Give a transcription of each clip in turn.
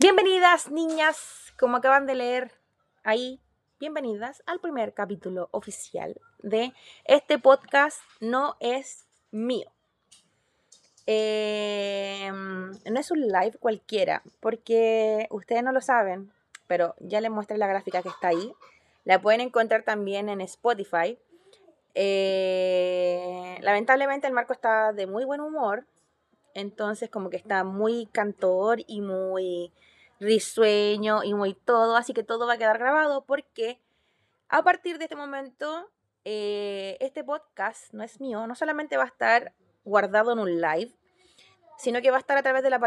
Bienvenidas, niñas, como acaban de leer ahí, bienvenidas al primer capítulo oficial de este podcast No es mío. Eh, no es un live cualquiera, porque ustedes no lo saben, pero ya les muestre la gráfica que está ahí. La pueden encontrar también en Spotify. Eh, lamentablemente el Marco está de muy buen humor, entonces como que está muy cantor y muy risueño y muy todo, así que todo va a quedar grabado porque a partir de este momento eh, este podcast no es mío, no solamente va a estar guardado en un live, sino que va a estar a través de la,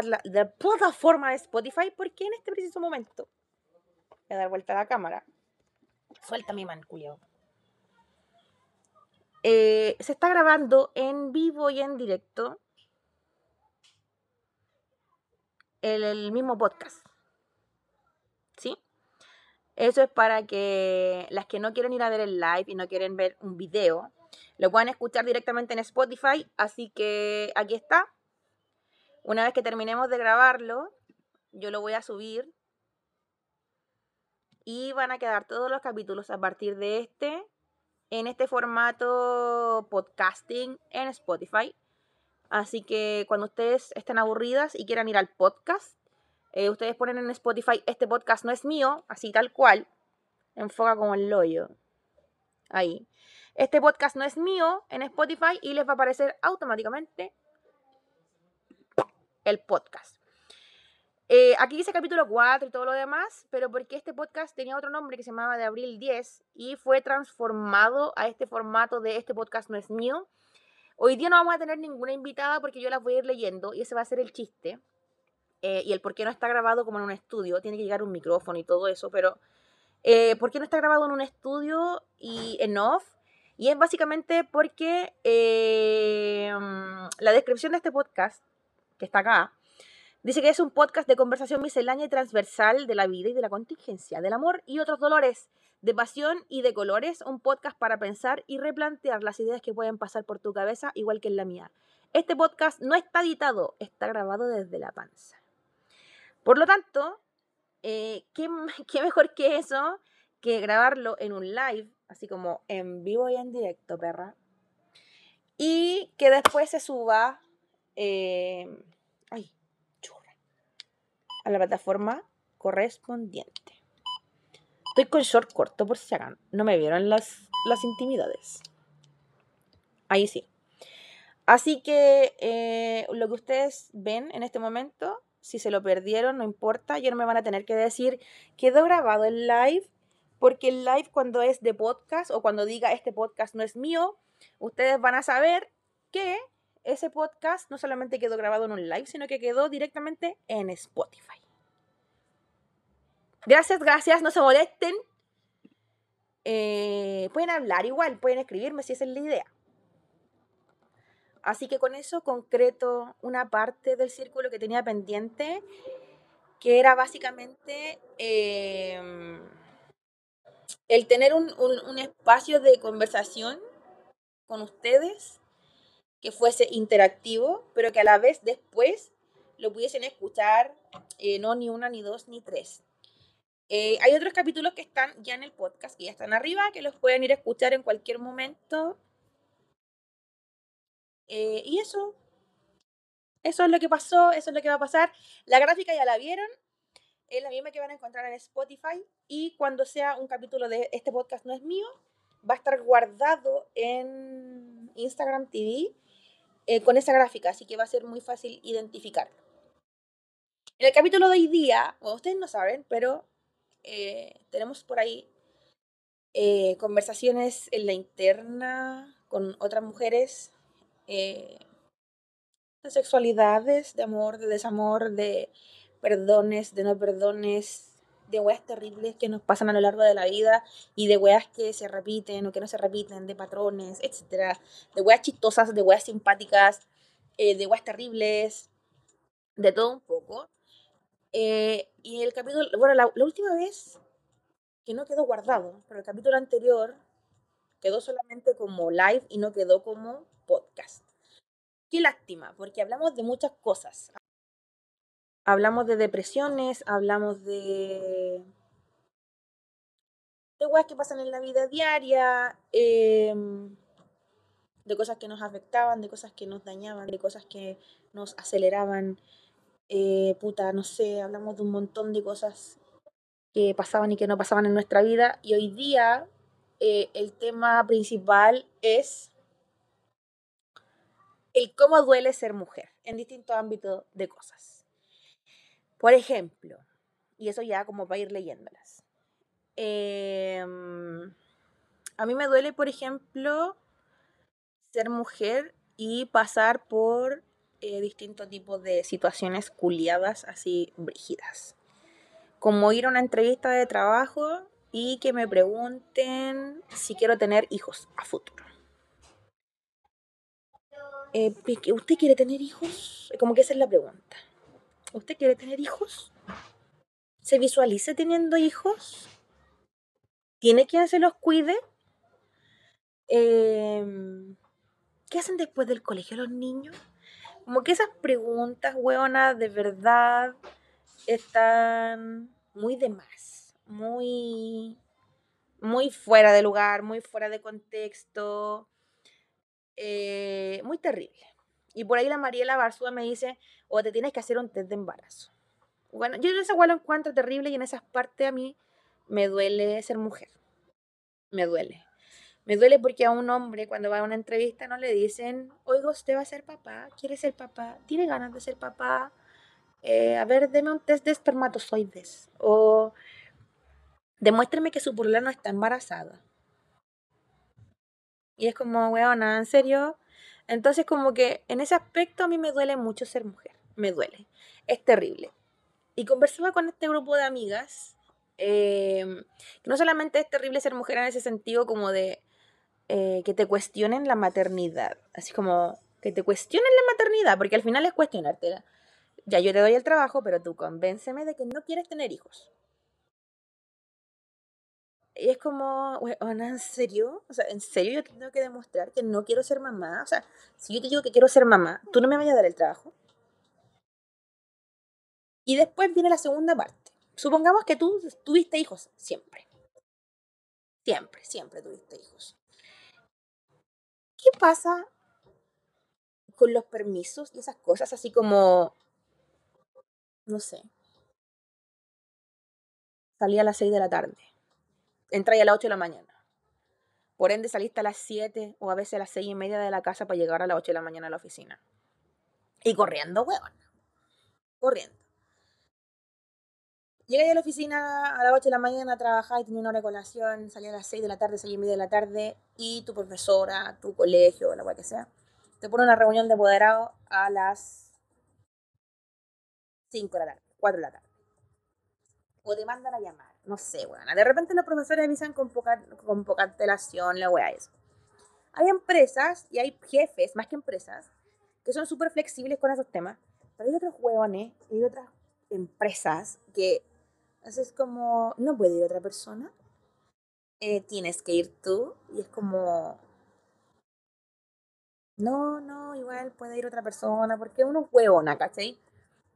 plataforma de Spotify porque en este preciso momento voy a dar vuelta a la cámara. Suelta mi man, culio. Eh, se está grabando en vivo y en directo el mismo podcast. Eso es para que las que no quieren ir a ver el live y no quieren ver un video, lo puedan escuchar directamente en Spotify. Así que aquí está. Una vez que terminemos de grabarlo, yo lo voy a subir. Y van a quedar todos los capítulos a partir de este en este formato podcasting en Spotify. Así que cuando ustedes estén aburridas y quieran ir al podcast, eh, ustedes ponen en Spotify, este podcast no es mío, así tal cual. Enfoca como el loyo. Ahí. Este podcast no es mío en Spotify y les va a aparecer automáticamente el podcast. Eh, aquí dice capítulo 4 y todo lo demás, pero porque este podcast tenía otro nombre que se llamaba de abril 10 y fue transformado a este formato de este podcast no es mío. Hoy día no vamos a tener ninguna invitada porque yo las voy a ir leyendo y ese va a ser el chiste. Eh, y el por qué no está grabado como en un estudio, tiene que llegar un micrófono y todo eso, pero eh, ¿por qué no está grabado en un estudio y en off? Y es básicamente porque eh, la descripción de este podcast, que está acá, dice que es un podcast de conversación miscelánea y transversal de la vida y de la contingencia, del amor y otros dolores, de pasión y de colores, un podcast para pensar y replantear las ideas que pueden pasar por tu cabeza, igual que en la mía. Este podcast no está editado, está grabado desde la panza. Por lo tanto, eh, ¿qué, mejor que eso que grabarlo en un live, así como en vivo y en directo, perra. Y que después se suba eh, ay, churra, a la plataforma correspondiente. Estoy con short corto por si hagan. No me vieron las, las intimidades. Ahí sí. Así que eh, lo que ustedes ven en este momento si se lo perdieron, no importa, ya no me van a tener que decir, quedó grabado el live, porque el live cuando es de podcast o cuando diga este podcast no es mío, ustedes van a saber que ese podcast no solamente quedó grabado en un live, sino que quedó directamente en Spotify. Gracias, gracias, no se molesten. Eh, pueden hablar igual, pueden escribirme si esa es la idea. Así que con eso concreto una parte del círculo que tenía pendiente, que era básicamente em, el tener un, espacio de conversación con ustedes que fuese interactivo, pero que a la vez después lo pudiesen escuchar, eh, no ni una, ni dos, ni tres. Eh, hay otros capítulos que están ya en el podcast, que ya están arriba, que los pueden ir a escuchar en cualquier momento eh, y eso, eso es lo que pasó, eso es lo que va a pasar. La gráfica ya la vieron, es la misma que van a encontrar en Spotify y cuando sea un capítulo de este podcast no es mío, va a estar guardado en Instagram TV eh, con esa gráfica, así que va a ser muy fácil identificarlo. En el capítulo de hoy día, bueno, ustedes no saben, pero eh, tenemos por ahí conversaciones en la interna con otras mujeres eh, de sexualidades, de amor, de desamor, de perdones, de no perdones, de weas terribles que nos pasan a lo largo de la vida y de weas que se repiten o que no se repiten, de patrones, etcétera, de weas chistosas, de weas simpáticas, eh, de weas terribles, de todo un poco. Eh, y el capítulo, bueno, la, la última vez que no quedó guardado, pero el capítulo anterior quedó solamente como live y no quedó como. Qué lástima, porque hablamos de muchas cosas. hablamos de depresiones, hablamos de de cosas que pasan en la vida diaria, em, de cosas que nos afectaban, de cosas que nos dañaban, de cosas que nos aceleraban. Eh, puta, no sé, hablamos de un montón de cosas que pasaban y que no pasaban en nuestra vida. Y hoy día eh, el tema principal es el cómo duele ser mujer en distintos ámbitos de cosas. Por ejemplo, y eso ya como para ir leyéndolas. Em, a mí me duele, por ejemplo, ser mujer y pasar por eh, distintos tipos de situaciones culiadas así brígidas. Como ir a una entrevista de trabajo y que me pregunten si quiero tener hijos a futuro. Eh, ¿Usted quiere tener hijos? Como que esa es la pregunta. ¿Usted quiere tener hijos? ¿Se visualiza teniendo hijos? ¿Tiene quien se los cuide? Em, ¿Qué hacen después del colegio los niños? Como que esas preguntas, weona, de verdad están muy de más, muy, muy fuera de lugar, muy fuera de contexto, eh, muy terrible. Y por ahí la Mariela Barzúa me dice, o te tienes que hacer un test de embarazo. Bueno, yo esa igual lo encuentro terrible y en esas partes a mí me duele ser mujer. Me duele. Me duele porque a un hombre cuando va a una entrevista no le dicen, oiga, usted va a ser papá, quiere ser papá, tiene ganas de ser papá, eh, a ver, deme un test de espermatozoides o demuéstreme que su polola no está embarazada. Y es como, weona, ¿en serio? Entonces como que en ese aspecto a mí me duele mucho ser mujer, me duele, es terrible. Y conversaba con este grupo de amigas, eh, no solamente es terrible ser mujer en ese sentido como de eh, que te cuestionen la maternidad. Así como que te cuestionen la maternidad, porque al final es cuestionártela. Ya yo te doy el trabajo, pero tú convénceme de que no quieres tener hijos. Y es como, ¿en serio? O sea, ¿en serio yo tengo que demostrar que no quiero ser mamá? O sea, si yo te digo que quiero ser mamá, ¿tú no me vayas a dar el trabajo? Y después viene la segunda parte. Supongamos que tú tuviste hijos siempre. Siempre, siempre tuviste hijos. ¿Qué pasa con los permisos y esas cosas así como, no sé, salí a las 6 de la tarde, entré a las 8 de la mañana. Por ende saliste a las 7 o a veces a las 6 y media de la casa para llegar a las 8 de la mañana a la oficina. Y corriendo, huevón. Corriendo. Llegué a la oficina a las 8 de la mañana a trabajar y tenía una hora de colación, salía a las 6 de la tarde, 6 y media de la tarde, y tu profesora, tu colegio, la cual que sea, te pone una reunión de apoderado a las 5 de la tarde, 4 de la tarde. O te mandan a llamar, no sé, weón. De repente los profesores avisan con poca, con poca antelación, la weá, eso. Hay empresas y hay jefes, más que empresas, que son súper flexibles con esos temas, pero hay otros huevones, hay otras empresas que es como, no puede ir otra persona. Eh, tienes que ir tú. Y es como, no, no, igual puede ir otra persona. Porque uno es huevona, ¿cachai?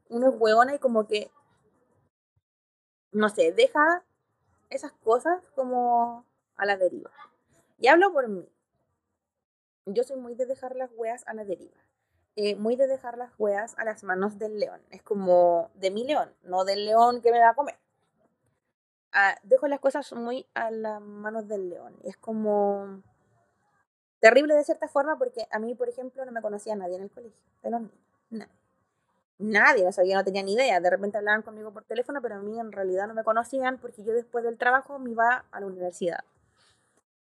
Uno es huevona y como que, no sé, deja esas cosas como a la deriva. Y hablo por mí. Yo soy muy de dejar las weas a la deriva. Eh, muy de dejar las weas a las manos del león. Es como de mi león, no del león que me va a comer dejo las cosas muy a las manos del león. Es como terrible de cierta forma porque a mí, por ejemplo, no me conocía nadie en el colegio, de los Nadie. Nadie, o sea, yo no tenía ni idea. De repente hablaban conmigo por teléfono, pero a mí en realidad no me conocían porque yo después del trabajo me iba a la universidad.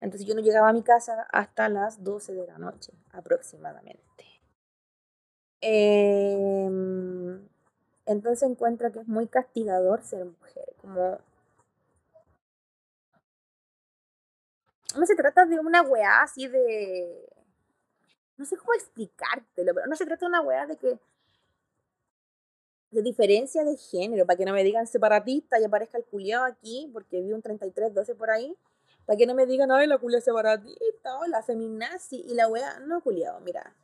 Entonces yo no llegaba a mi casa hasta las 12 de la noche, aproximadamente. Em, entonces encuentro que es muy castigador ser mujer, como no se trata de una weá así de. No sé cómo explicártelo, pero no se trata de una weá de que. De diferencia de género, para que no me digan separatista y aparezca el culiado aquí, porque vi un 33-12 por ahí, para que no me digan, ay, la culia separatista, o la feminazi, y la weá, no culiado, mira.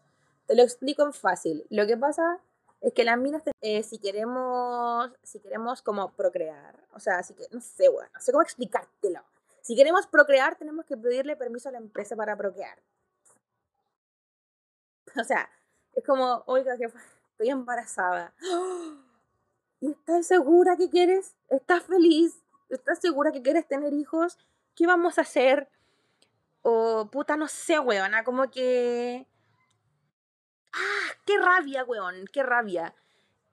Te lo explico en fácil. Lo que pasa Es que las minas, eh, si queremos, si queremos como procrear, o sea, así que, no sé, bueno, no sé cómo explicártelo. Si queremos procrear, tenemos que pedirle permiso a la empresa para procrear. O sea, es como, oiga, que estoy embarazada. ¿Y estás segura que quieres? ¿Estás feliz? ¿Estás segura que quieres tener hijos? ¿Qué vamos a hacer? O puta, no sé, weona, como que... ¡Ah! ¡Qué rabia, weón! ¡Qué rabia!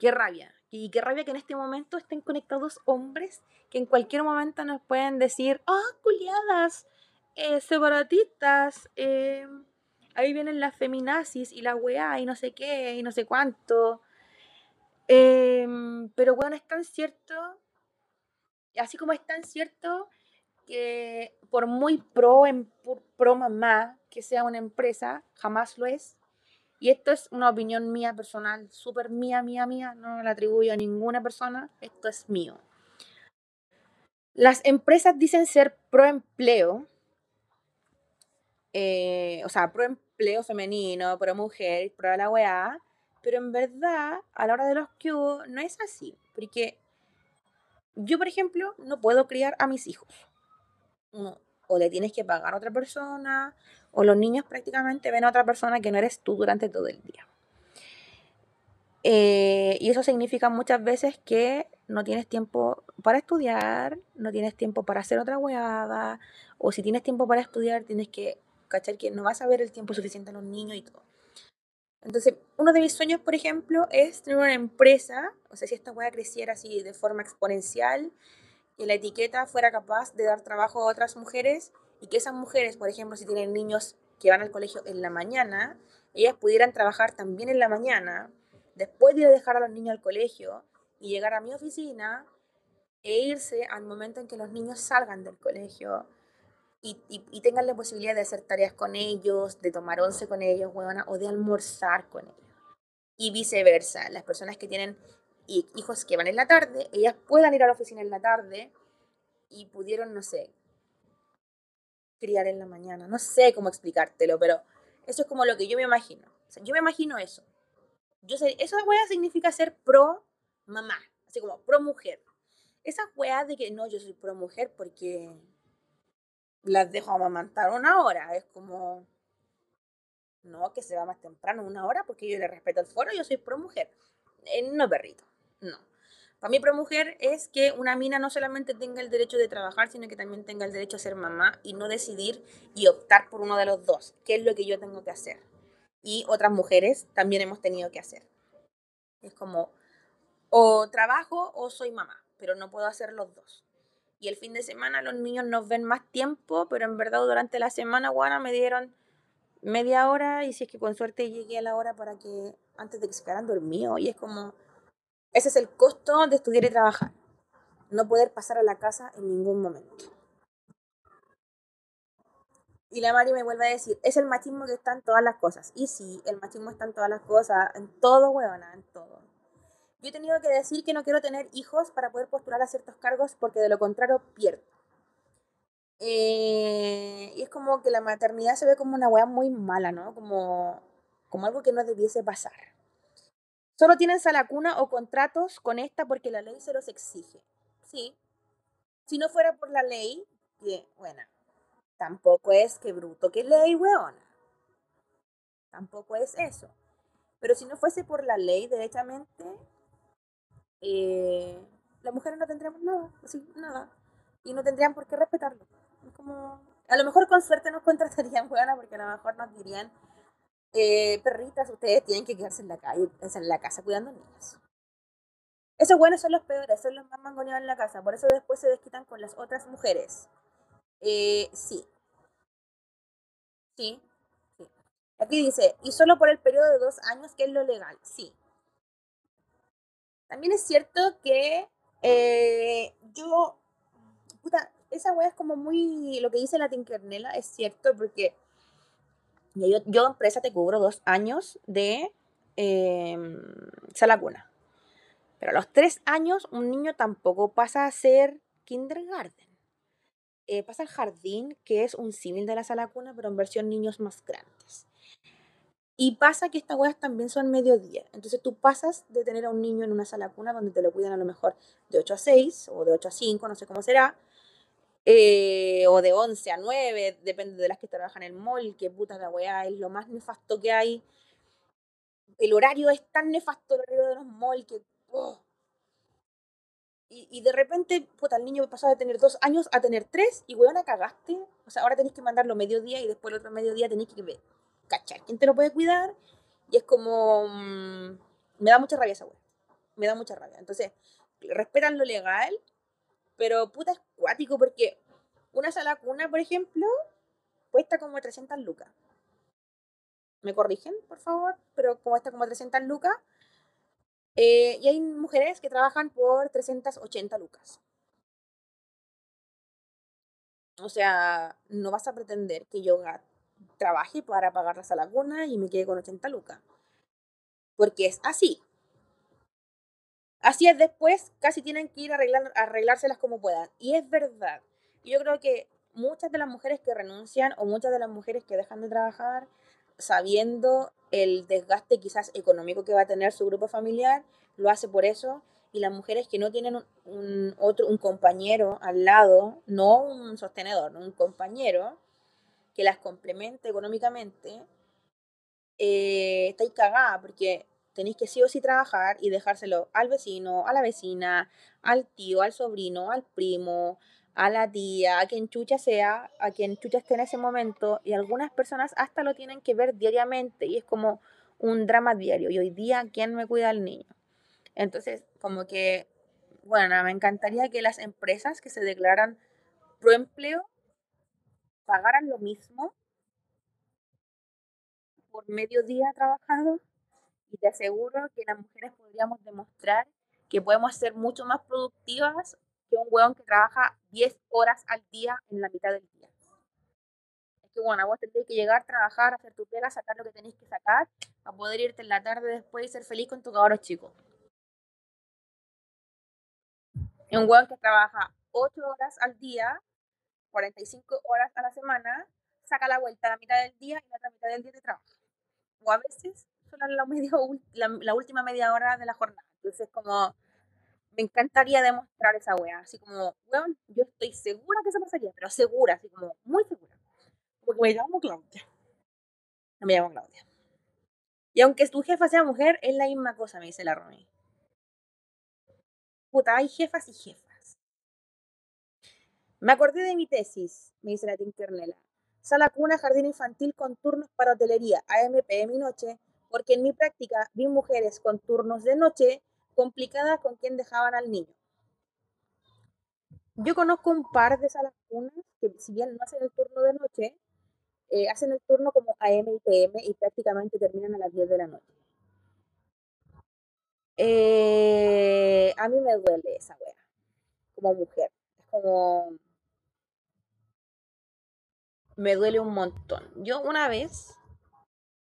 ¡Qué rabia! Y qué rabia que en este momento estén conectados hombres que en cualquier momento nos pueden decir, ¡ah, oh, culiadas! Eh, separatistas, eh, ahí vienen las feminazis y la weá y no sé qué y no sé cuánto. Em, pero bueno, es tan cierto, así como es tan cierto que por muy pro, en, pro mamá que sea una empresa, jamás lo es. Y esto es una opinión mía personal, súper mía, mía, mía, no la atribuyo a ninguna persona, esto es mío. Las empresas dicen ser pro empleo, eh, o sea, pro empleo femenino, pro mujer, pro la weá, pero en verdad, a la hora de los que no es así, porque yo, por ejemplo, no puedo criar a mis hijos. o le tienes que pagar a otra persona, o los niños prácticamente ven a otra persona que no eres tú durante todo el día. Eh, y eso significa muchas veces que no tienes tiempo para estudiar, no tienes tiempo para hacer otra hueada, o si tienes tiempo para estudiar, tienes que cachar que no vas a ver el tiempo suficiente a los niños y todo. Entonces, uno de mis sueños, por ejemplo, es tener una empresa, o sea, si esta hueá creciera así de forma exponencial, que la etiqueta fuera capaz de dar trabajo a otras mujeres y que esas mujeres, por ejemplo, si tienen niños que van al colegio en la mañana, ellas pudieran trabajar también en la mañana, después de ir a dejar a los niños al colegio y llegar a mi oficina e irse al momento en que los niños salgan del colegio y, tengan la posibilidad de hacer tareas con ellos, de tomar once con ellos, o de almorzar con ellos. Y viceversa, las personas que tienen hijos que van en la tarde, ellas puedan ir a la oficina en la tarde y pudieron, no sé, criar en la mañana. No sé cómo explicártelo, pero eso es como lo que yo me imagino. yo me imagino eso. Yo sé, esa wea significa ser pro mamá, así como pro mujer. Esa wea de que no, yo soy pro mujer porque las dejo amamantar una hora. Es como, no, que se va más temprano, una hora, porque yo le respeto el foro, yo soy pro mujer. Eh, no, perrito, no. Para mí, pro mujer es que una mina no solamente tenga el derecho de trabajar, sino que también tenga el derecho a ser mamá y no decidir y optar por uno de los dos, que es lo que yo tengo que hacer. Y otras mujeres también hemos tenido que hacer. Es como, o trabajo o soy mamá, pero no puedo hacer los dos. Y el fin de semana los niños nos ven más tiempo, pero en verdad durante la semana, guana, me dieron media hora y si es que con suerte llegué a la hora para que antes de que se quedaran dormidos. Y es como ese es el costo de estudiar y trabajar. No poder pasar a la casa en ningún momento. Y la Mari me vuelve a decir, es el machismo que está en todas las cosas. Y sí, el machismo está en todas las cosas, en todo, huevona, en todo. Yo he tenido que decir que no quiero tener hijos para poder postular a ciertos cargos porque de lo contrario pierdo. Eh, y es como que la maternidad se ve como una hueá muy mala, ¿no? Como, como algo que no debiese pasar. Solo tienen sala cuna o contratos con esta porque la ley se los exige. Sí. Si no fuera por la ley, que, bueno, tampoco es que bruto que ley, weona. Tampoco es eso. Pero si no fuese por la ley, derechamente, eh, las mujeres no tendríamos nada, así, nada. Y no tendrían por qué respetarlo. Es como, a lo mejor con suerte nos contratarían, weona, porque a lo mejor nos dirían, eh, perritas, ustedes tienen que quedarse en la calle, en la casa cuidando niños. Esos buenos son los peores, son los más mangoneados en la casa, por eso después se desquitan con las otras mujeres. Eh, sí. Sí. Sí. Aquí dice, y solo por el periodo de dos años, que es lo legal. Sí. También es cierto que eh, yo, puta, esa wea es como muy, lo que dice la Tinkernela es cierto, porque yo, yo empresa te cubro dos años de eh, sala cuna. Pero a los tres años un niño tampoco pasa a ser kindergarten. Eh, pasa al jardín, que es un símil de la sala cuna, pero en versión niños más grandes. Y pasa que estas weas también son mediodía. Entonces tú pasas de tener a un niño en una sala cuna donde te lo cuidan a lo mejor de 8 a 6 o de 8 a 5, no sé cómo será. eh, o de 11 a 9, depende de las que trabajan en el mall, que puta la weá, es lo más nefasto que hay. El horario es tan nefasto, el horario de los malls, que... oh. Y, de repente, puta, el niño pasó de tener dos años a tener tres, y weón, cagaste. O sea, ahora tenés que mandarlo mediodía y después el otro mediodía tenés que cachar quién te lo puede cuidar. Y es como... mm, me da mucha rabia esa weá. Me da mucha rabia. Entonces, respetan lo legal, pero puta es cuático porque una sala cuna, por ejemplo, cuesta como 300 lucas. ¿Me corrigen, por favor? Pero como está como 300 lucas. eh, y hay mujeres que trabajan por 380 lucas. O sea, no vas a pretender que yo ga- trabaje para pagar la sala cuna y me quede con 80 lucas. Porque es así. Así es después, casi tienen que ir a arreglar, a arreglárselas como puedan. Y es verdad. Yo creo que muchas de las mujeres que renuncian o muchas de las mujeres que dejan de trabajar sabiendo el desgaste quizás económico que va a tener su grupo familiar, lo hace por eso. Y las mujeres que no tienen un, otro, un compañero al lado, no un sostenedor, un compañero que las complemente económicamente, eh, estáis cagada porque tenéis que sí o sí trabajar y dejárselo al vecino, a la vecina, al tío, al sobrino, al primo, a la tía, a quien chucha sea, a quien chucha esté en ese momento. Y algunas personas hasta lo tienen que ver diariamente y es como un drama diario. Y hoy día, ¿quién me cuida al niño? Entonces, como que, bueno, me encantaría que las empresas que se declaran pro empleo pagaran lo mismo por medio día trabajado y te aseguro que las mujeres podríamos demostrar que podemos ser mucho más productivas que un weón que trabaja 10 horas al día en la mitad del día. Es que bueno, vos tendréis que llegar, trabajar, hacer tu pega, sacar lo que tenéis que sacar, para poder irte en la tarde después y ser feliz con tu cabros chico. Un weón que trabaja 8 horas al día, 45 horas a la semana, saca la vuelta la mitad del día y la otra mitad del día te trabaja. O a veces solo la, media, la última media hora de la jornada. Entonces, como me encantaría demostrar esa wea. Así como, weón, yo estoy segura que eso pasaría, pero segura, así como muy segura. Porque me llamo Claudia. No me llamo Claudia. Y aunque tu jefa sea mujer, es la misma cosa, me dice la Romy. Puta, hay jefas y jefas. Me acordé de mi tesis, me dice la Tinkernela. Sala cuna, jardín infantil con turnos para hotelería, AM, PM y noche, porque en mi práctica vi mujeres con turnos de noche complicadas con quien dejaban al niño. Yo conozco un par de salas cunas que si bien no hacen el turno de noche, eh, hacen el turno como AM y PM y prácticamente terminan a las 10 de la noche. Eh, a mí me duele esa wea, como mujer. Es como... Me duele un montón. Yo una vez,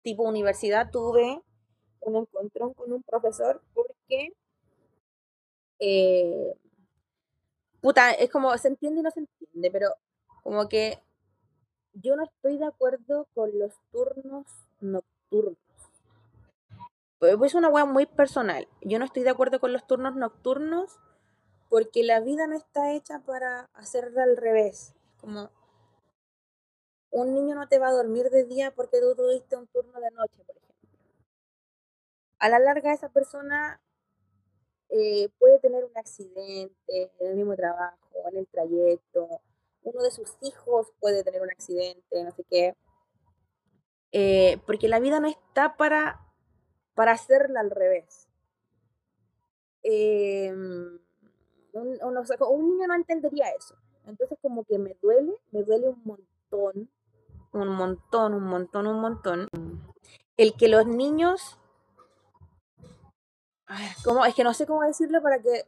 tipo universidad, tuve un encontrón con un profesor porque... eh, puta, es como se entiende y no se entiende, pero como que yo no estoy de acuerdo con los turnos nocturnos. Pues es una wea muy personal. Yo no estoy de acuerdo con los turnos nocturnos porque la vida no está hecha para hacerla al revés. Como un niño no te va a dormir de día porque tú tuviste un turno de noche, por ejemplo. A la larga esa persona eh, puede tener un accidente en el mismo trabajo, en el trayecto. Uno de sus hijos puede tener un accidente, no sé qué. Eh, porque la vida no está para, para hacerla al revés. Eh, un, un niño no entendería eso. Entonces como que me duele, me duele un montón, un montón, un montón, un montón. El que los niños. Es que no sé cómo decirlo para que...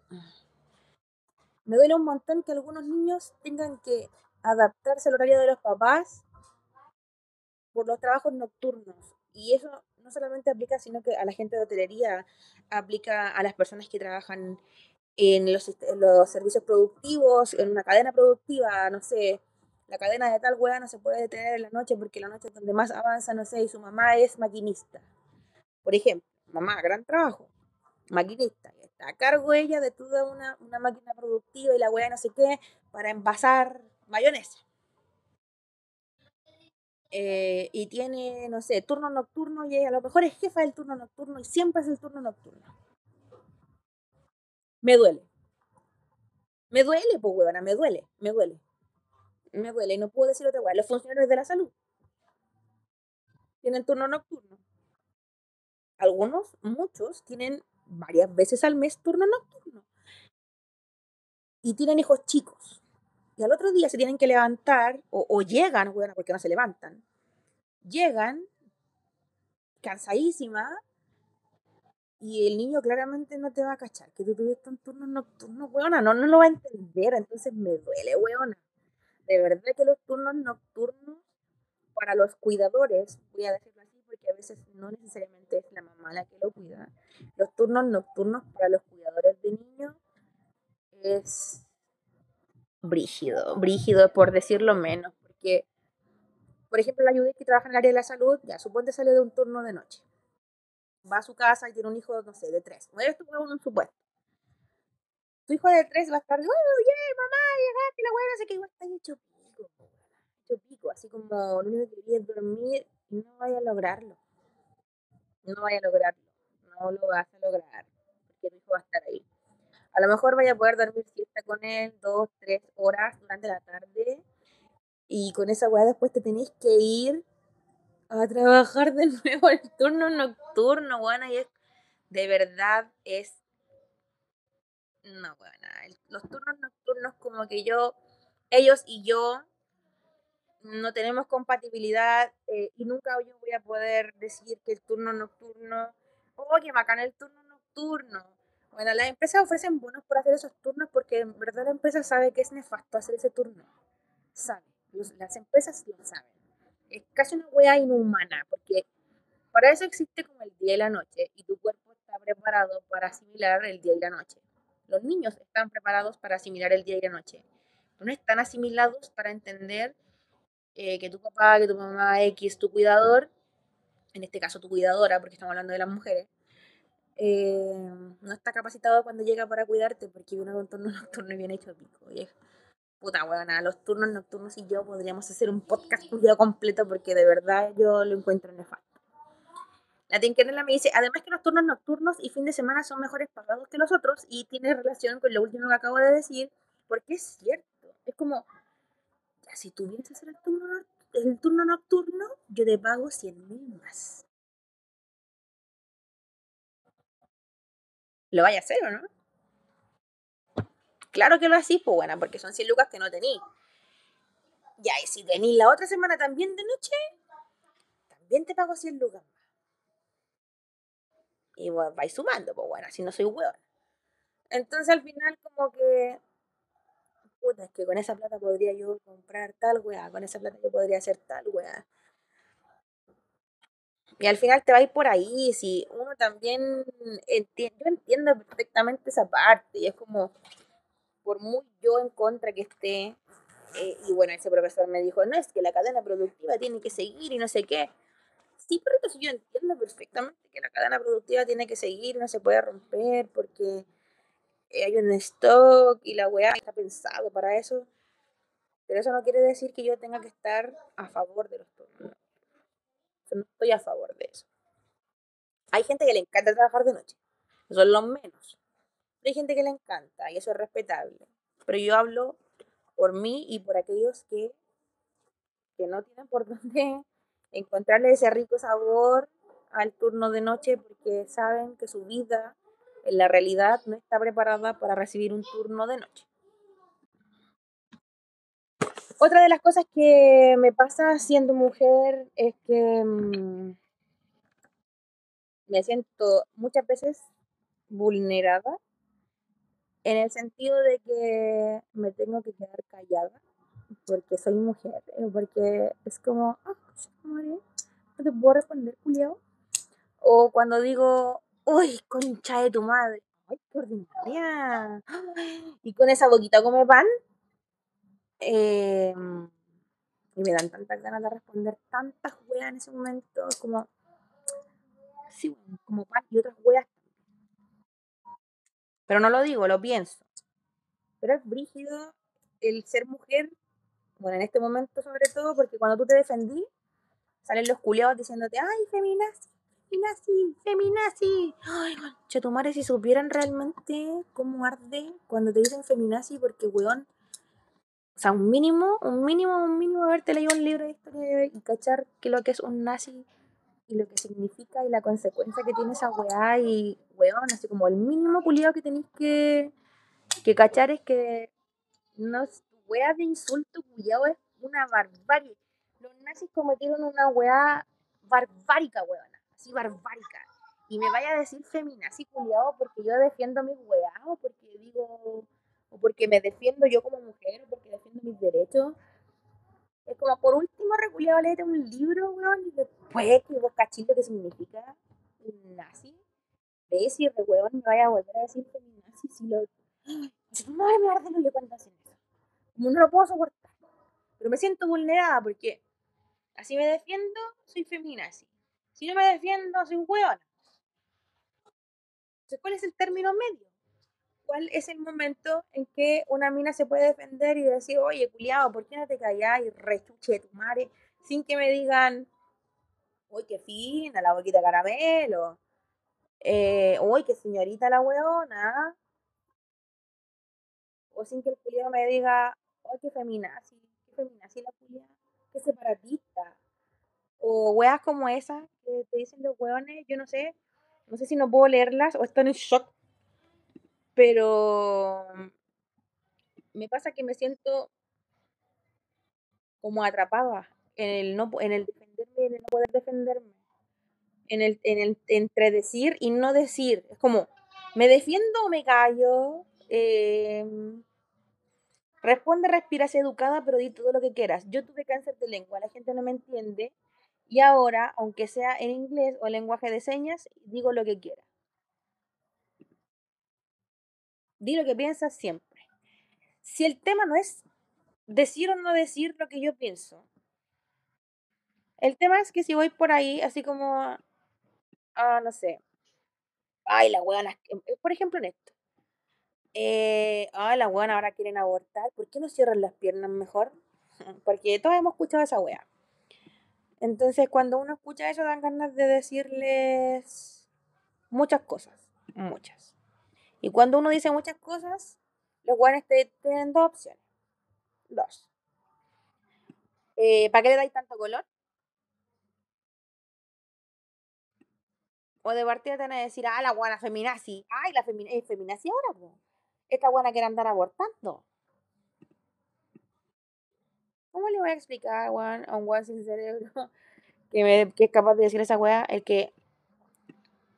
Me duele un montón que algunos niños tengan que adaptarse al horario de los papás por los trabajos nocturnos. Y eso no solamente aplica, sino que a la gente de hotelería, aplica a las personas que trabajan en los, en los servicios productivos, en una cadena productiva, no sé, la cadena de tal weá no se puede detener en la noche porque la noche es donde más avanza, no sé, y su mamá es maquinista. Por ejemplo, mamá, gran trabajo, maquinista, está a cargo ella de toda una, una máquina productiva y la weá no sé qué para envasar mayonesa. Eh, y tiene, no sé, turno nocturno y a lo mejor es jefa del turno nocturno y siempre es el turno nocturno. Me duele. Me duele, pues, huevona, me duele, me duele. Me duele y no puedo decir otra hueá. Los funcionarios de la salud tienen turno nocturno. Algunos, muchos, tienen varias veces al mes turno nocturno. Y tienen hijos chicos. Y al otro día se tienen que levantar, o, llegan, bueno, porque no se levantan. Llegan cansadísima y el niño claramente no te va a cachar que tú tuviste un turno nocturno, weona, no, no lo va a entender, entonces me duele, weona. De verdad que los turnos nocturnos para los cuidadores, voy a decirlo así porque a veces no necesariamente es la mamá la que lo cuida, los turnos nocturnos para los cuidadores de niños es brígido, brígido por decirlo menos, porque, por ejemplo, la Judith que trabaja en el área de la salud, ya suponte sale de un turno de noche, va a su casa y tiene un hijo, no sé, de tres, esto es un supuesto. Tu hijo de tres va a estar, oh, yeah, mamá, llegaste, la buena, sé igual está hecho pico, hecho así como lo único que quería dormir no vaya a lograrlo. No vaya a lograrlo, no lo vas a lograr, porque tu hijo va a estar ahí. A lo mejor vaya a poder dormir siesta con él dos, tres horas durante la tarde. Y con esa weá después te tenéis que ir a trabajar de nuevo el turno nocturno, weá. Y es, de verdad es. No, bueno, los turnos nocturnos, como que yo, ellos y yo, no tenemos compatibilidad eh, y nunca yo voy a poder decir que el turno nocturno, oh, que bacán el turno nocturno bueno, las empresas ofrecen bonos por hacer esos turnos porque en verdad la empresa sabe que es nefasto hacer ese turno. Sabe. las empresas lo saben. Es casi una wea inhumana porque para eso existe como el día y la noche y tu cuerpo está preparado para asimilar el día y la noche. Los niños están preparados para asimilar el día y la noche. No están asimilados para entender eh, que tu papá, que tu mamá X, tu cuidador, en este caso tu cuidadora, porque estamos hablando de las mujeres, eh, no está capacitado cuando llega para cuidarte porque viene un turno nocturno y viene hecho pico. Y puta buena, los turnos nocturnos y yo podríamos hacer un podcast completo porque de verdad yo lo encuentro nefasto. La Tinkerella me dice, además que los turnos nocturnos y fin de semana son mejores pagados que los otros y tiene relación con lo último que acabo de decir, porque es cierto. Es como, si tú vienes a hacer el turno, el turno nocturno, yo te pago 100 mil más. lo vaya a hacer o no. Claro que lo así, pues bueno, porque son 100 lucas que no tení. Ya, y si tení la otra semana también de noche, también te pago 100 lucas más. Y bueno, vais sumando, pues bueno, así no soy hueón. Entonces al final como que, puta, es que con esa plata podría yo comprar tal weá, con esa plata yo podría hacer tal weá. Y al final te va por ahí, si uno también entiende, yo entiendo perfectamente esa parte, y es como, por muy yo en contra que esté, eh, y bueno, ese profesor me dijo, no, es que la cadena productiva tiene que seguir y no sé qué. Sí, pero entonces yo entiendo perfectamente que la cadena productiva tiene que seguir, no se puede romper porque hay un stock y la weá está pensado para eso. Pero eso no quiere decir que yo tenga que estar a favor de los turnos no estoy a favor de eso. Hay gente que le encanta trabajar de noche. Eso es lo menos. hay gente que le encanta y eso es respetable. Pero yo hablo por mí y por aquellos que, que no tienen por dónde encontrarle ese rico sabor al turno de noche porque saben que su vida en la realidad no está preparada para recibir un turno de noche. Otra de las cosas que me pasa siendo mujer es que mm, me siento muchas veces vulnerada en el sentido de que me tengo que quedar callada porque soy mujer, eh, porque es como, ah, no te puedo responder, Julio. O cuando digo, uy, concha de tu madre, ay, qué ordinaria. Y con esa boquita come pan, Em, Y me dan tantas ganas de responder tantas weas en ese momento, como, sí, como pan y otras weas. Pero no lo digo, lo pienso. Pero es brígido el ser mujer, bueno, en este momento sobre todo, porque cuando tú te defendí, salen los culiados diciéndote, ay, feminazi, feminazi, feminazi. Ay, chetumare, si supieran realmente cómo arde cuando te dicen feminazi, porque, weón, o sea, un mínimo, un mínimo, un mínimo haberte leído un libro de historia y cachar que lo que es un nazi y lo que significa y la consecuencia que tiene esa weá y, weón, así como el mínimo culiado que tenéis que, que cachar es que no weá de insulto culiado es una barbarie. Los nazis cometieron una weá barbárica, weona, así barbárica. Y me vaya a decir feminazi culiado porque yo defiendo mis weá o porque digo, o porque me defiendo yo como mujer o porque defiendo mis derechos. Es como, por último, reculeado, leer un libro, weón, y después que vos cachis lo que significa un nazi. ¿Ves? Y re weón me vaya a volver a decir feminazi si lo. Si madre me arde lo cuando hacen. Como no lo puedo soportar. Pero me siento vulnerada porque así me defiendo, soy feminazi. Si no me defiendo, soy weón. Entonces, ¿cuál es el término medio? cuál es el momento en que una mina se puede defender y decir, oye, culiado, ¿por qué no te callas y rechuche tu madre? Sin que me digan, uy, qué fina, la boquita caramelo. Eh, uy, qué señorita la weona. O sin que el culiado me diga, uy, qué feminazi, qué feminazi la culiada, qué separatista. O weas como esas que te dicen los weones, yo no sé, no sé si no puedo leerlas o están en shock pero me pasa que me siento como atrapada en el no en el defenderme en el no poder defenderme en el en el entre decir y no decir es como me defiendo o me callo em, responde respiras educada pero di todo lo que quieras yo tuve cáncer de lengua la gente no me entiende y ahora aunque sea en inglés o lenguaje de señas digo lo que quiera Di lo que piensas siempre. Si el tema no es decir o no decir lo que yo pienso. El tema es que si voy por ahí, así como, ah, no sé, ay, la eh, por ejemplo en esto, eh, ay, la weona ahora quieren abortar, ¿por qué no cierran las piernas mejor? Porque todos hemos escuchado esa wea. Entonces, cuando uno escucha eso, dan ganas de decirles muchas cosas, muchas. Y cuando uno dice muchas cosas, los guanes tienen dos opciones. Dos. Eh, ¿Para qué le dais tanto color? O de partida te van decir, ah, la guana feminazi. Ay, la femina es feminazi ahora, po. Esta guana quiere andar abortando. ¿Cómo le voy a explicar a un guan sin cerebro que, me, que es capaz de decir esa weá? El que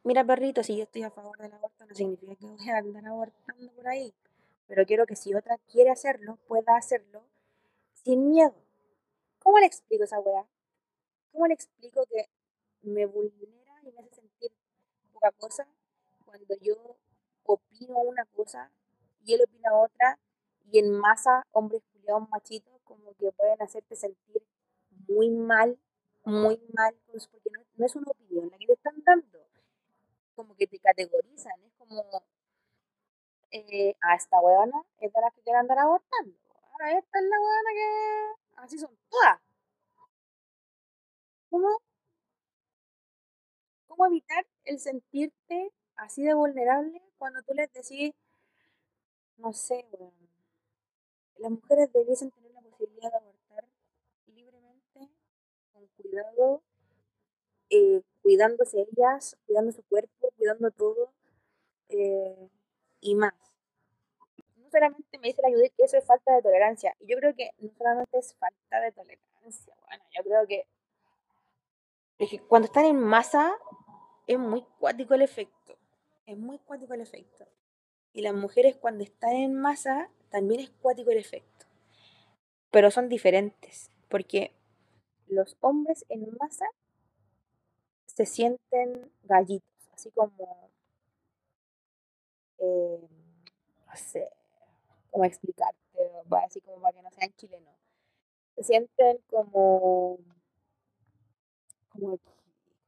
mira perrito, si yo estoy a favor del aborto no significa que voy a andar abortando por ahí, pero quiero que si otra quiere hacerlo, pueda hacerlo sin miedo. ¿Cómo le explico esa weá? ¿Cómo le explico que me vulnera y me hace sentir poca cosa cuando yo opino una cosa y él opina otra y en masa hombres culiados machitos como que pueden hacerte sentir muy mal, muy mal, porque no, es una opinión la que te están dando. Como que te categorizan, es como, eh, a esta huevona es de las que quieren andar abortando, ahora esta es la huevona que, así son todas. ¿Cómo, ¿Cómo evitar el sentirte así de vulnerable cuando tú les decís, no sé, las mujeres debiesen tener la posibilidad de abortar libremente, con cuidado, eh, cuidándose ellas, cuidando su cuerpo, cuidando todo eh, y más. No solamente me dice la Judith que eso es falta de tolerancia, y yo creo que no solamente es falta de tolerancia, bueno, yo creo que, es que cuando están en masa es muy cuático el efecto, es muy cuático el efecto. Y las mujeres cuando están en masa también es cuático el efecto. Pero son diferentes, porque los hombres en masa se sienten gallitos, así como, eh, no sé cómo explicarte, así como para que no sean chilenos. se sienten como, como aquí,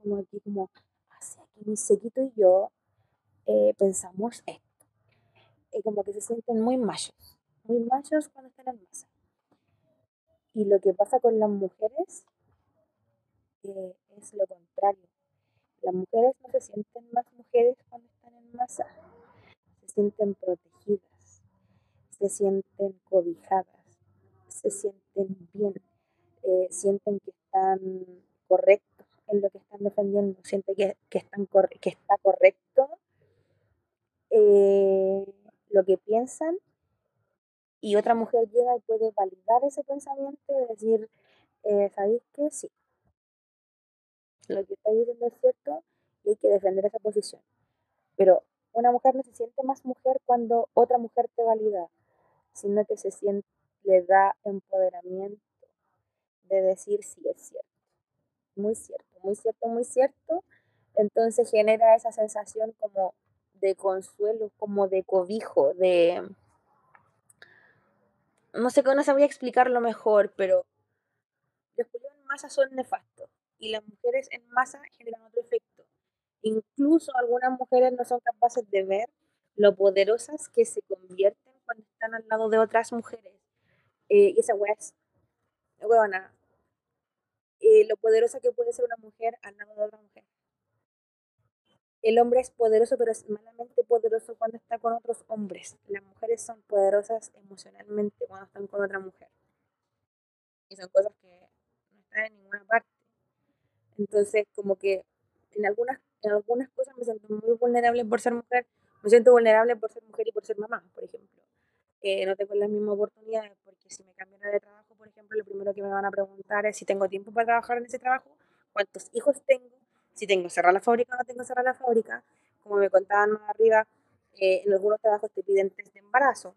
como aquí, como, así aquí mi sequito y yo eh, pensamos esto. Y como que se sienten muy machos, muy machos cuando están en masa. Y lo que pasa con las mujeres eh, es lo contrario. Las mujeres no se sienten más mujeres cuando están en masa, se sienten protegidas, se sienten cobijadas, se sienten bien, eh, sienten que están correctos en lo que están defendiendo, sienten que, están que está correcto eh, lo que piensan y otra mujer llega y puede validar ese pensamiento y decir, eh, ¿sabéis qué? Sí, lo que está diciendo es cierto y hay que defender esa posición. Pero una mujer no se siente más mujer cuando otra mujer te valida, sino que se siente, le da empoderamiento de decir sí es cierto. Muy cierto, muy cierto, muy cierto. Entonces genera esa sensación como de consuelo, como de cobijo, de... No sé cómo sabría explicarlo mejor, pero los culiados en masa son nefastos y las mujeres en masa generan otro efecto. Incluso algunas mujeres no son capaces de ver lo poderosas que se convierten cuando están al lado de otras mujeres. Eh, y esa weá es, weona, eh, lo poderosa que puede ser una mujer al lado de otra mujer. El hombre es poderoso, pero es malamente poderoso cuando está con otros hombres. Las mujeres son poderosas emocionalmente cuando están con otra mujer. Y son cosas que no están en ninguna parte. Entonces, como que en algunas, en algunas cosas me siento muy vulnerable por ser mujer, me siento vulnerable por ser mujer y por ser mamá, por ejemplo. Eh, no tengo las mismas oportunidades porque si me cambiara de trabajo, por ejemplo, lo primero que me van a preguntar es si tengo tiempo para trabajar en ese trabajo, cuántos hijos tengo, si tengo cerrar la fábrica o no tengo cerrar la fábrica. Como me contaban más arriba, eh, en algunos trabajos te piden test de embarazo.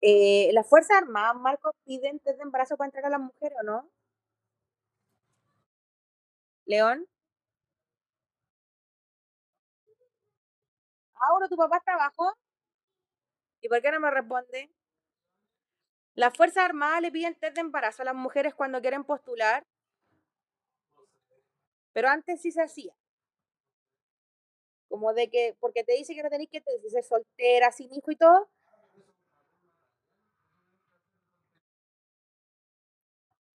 Eh, ¿Las Fuerzas Armadas, Marcos, piden test de embarazo para entrar a las mujeres o no? León. Ahora tu papá está abajo. ¿Y por qué no me responde? Las Fuerzas Armadas le piden test de embarazo a las mujeres cuando quieren postular. Pero antes sí se hacía. Como de que, porque te dice que no tenéis que ser soltera, sin hijo y todo.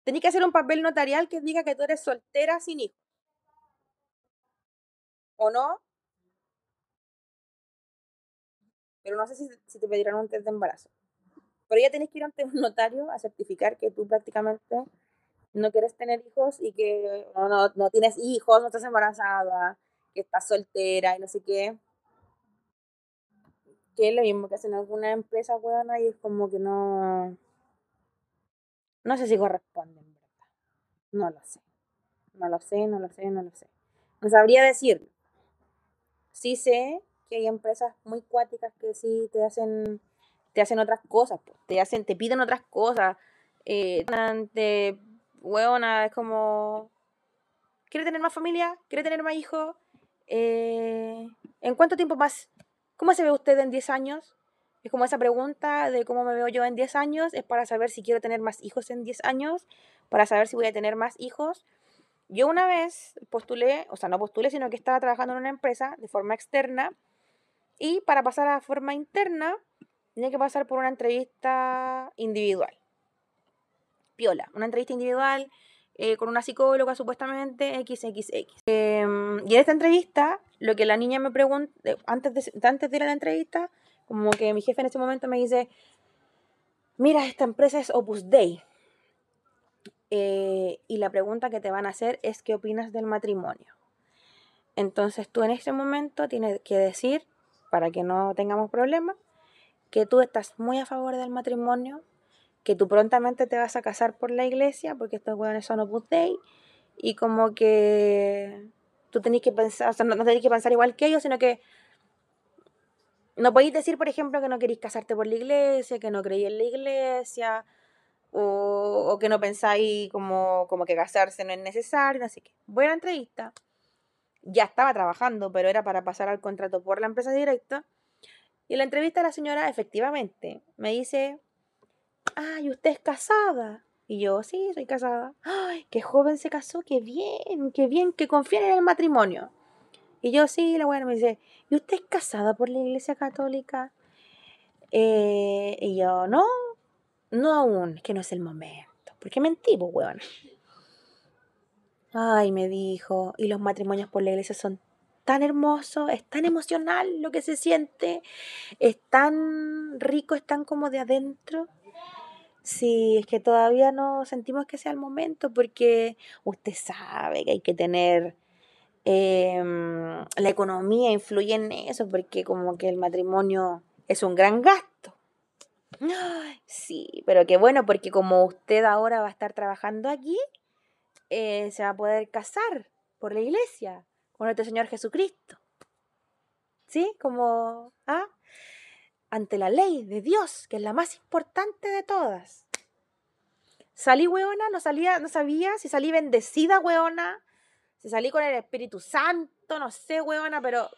Tenés que hacer un papel notarial que diga que tú eres soltera sin hijo. ¿O no? Pero no sé si, si te pedirán un test de embarazo. Pero ya tenés que ir ante un notario a certificar que tú prácticamente no quieres tener hijos y que no, no, no tienes hijos, no estás embarazada, que estás soltera y no sé qué. Que es lo mismo que hacen alguna empresa, buena y es como que no no sé si corresponden, ¿verdad? No lo sé. No lo sé, no lo sé, no lo sé. No sabría decirlo. Sí sé que hay empresas muy cuáticas que sí te hacen, te hacen otras cosas, te hacen, te piden otras cosas. Eh, te, es como, ¿quiere tener más familia? ¿Quiere tener más hijos? Eh, ¿En cuánto tiempo más? ¿Cómo se ve usted en 10 años? Es como esa pregunta de cómo me veo yo en 10 años, es para saber si quiero tener más hijos en 10 años, para saber si voy a tener más hijos. Yo una vez postulé, o sea, no postulé, sino que estaba trabajando en una empresa de forma externa y para pasar a forma interna tenía que pasar por una entrevista individual. Piola, una entrevista individual eh, con una psicóloga supuestamente XXX. Em, y en esta entrevista, lo que la niña me preguntó, antes de, antes de ir a la entrevista, como que mi jefe en ese momento me dice, mira, esta empresa es Opus Dei. Eh, y la pregunta que te van a hacer es, ¿qué opinas del matrimonio? Entonces tú en ese momento tienes que decir, para que no tengamos problemas, que tú estás muy a favor del matrimonio, que tú prontamente te vas a casar por la iglesia, porque estos hueones son Opus Dei, y como que tú tenés que pensar, o sea, no, no tenés que pensar igual que ellos, sino que no podéis decir, por ejemplo, que no queréis casarte por la iglesia, que no creéis en la iglesia, o, que no pensáis como, como, que casarse no es necesario, así que buena entrevista. Ya estaba trabajando, pero era para pasar al contrato por la empresa directa. Y en la entrevista la señora, efectivamente, me dice, ay, usted es casada. Y yo, sí, soy casada. ¡Ay, qué joven se casó! ¡Qué bien! ¡Qué bien! Que confíen en el matrimonio. Y yo, sí, la buena me dice, ¿y usted es casada por la iglesia católica? Eh, y yo, no, no aún, que no es el momento. Porque mentí, pues, weón. Ay, me dijo, y los matrimonios por la iglesia son tan hermosos, es tan emocional lo que se siente, es tan rico, es tan como de adentro. Sí, es que todavía no sentimos que sea el momento porque usted sabe que hay que tener em, la economía influye en eso porque como que el matrimonio es un gran gasto. Sí, pero qué bueno porque como usted ahora va a estar trabajando aquí, eh, se va a poder casar por la iglesia con nuestro Señor Jesucristo. ¿Sí? Como, ¿ah? Ante la ley de Dios, que es la más importante de todas. Salí hueona, no salía, no sabía si salí bendecida hueona, si salí con el Espíritu Santo, no sé hueona, pero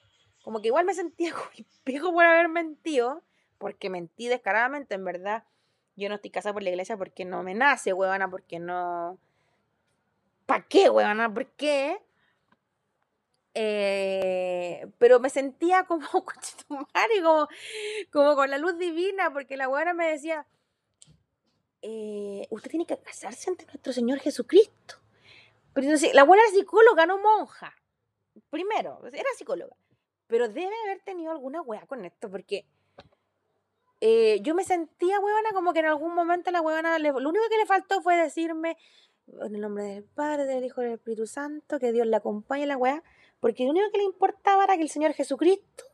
como que igual me sentía como por haber mentido, porque mentí descaradamente, en verdad. Yo no estoy casada por la iglesia porque no me nace, huevona, porque no. ¿Para qué, huevona? ¿Por qué? Eh, pero me sentía como como, como con la luz divina, porque la huevona me decía, eh, usted tiene que casarse ante nuestro Señor Jesucristo. Pero entonces, la abuela era psicóloga, no monja. Primero, era psicóloga. Pero debe haber tenido alguna hueá con esto, porque eh, yo me sentía huevona como que en algún momento la huevona, lo único que le faltó fue decirme, en el nombre del Padre, del Hijo y del Espíritu Santo, que Dios le acompañe la hueá, porque lo único que le importaba era que el Señor Jesucristo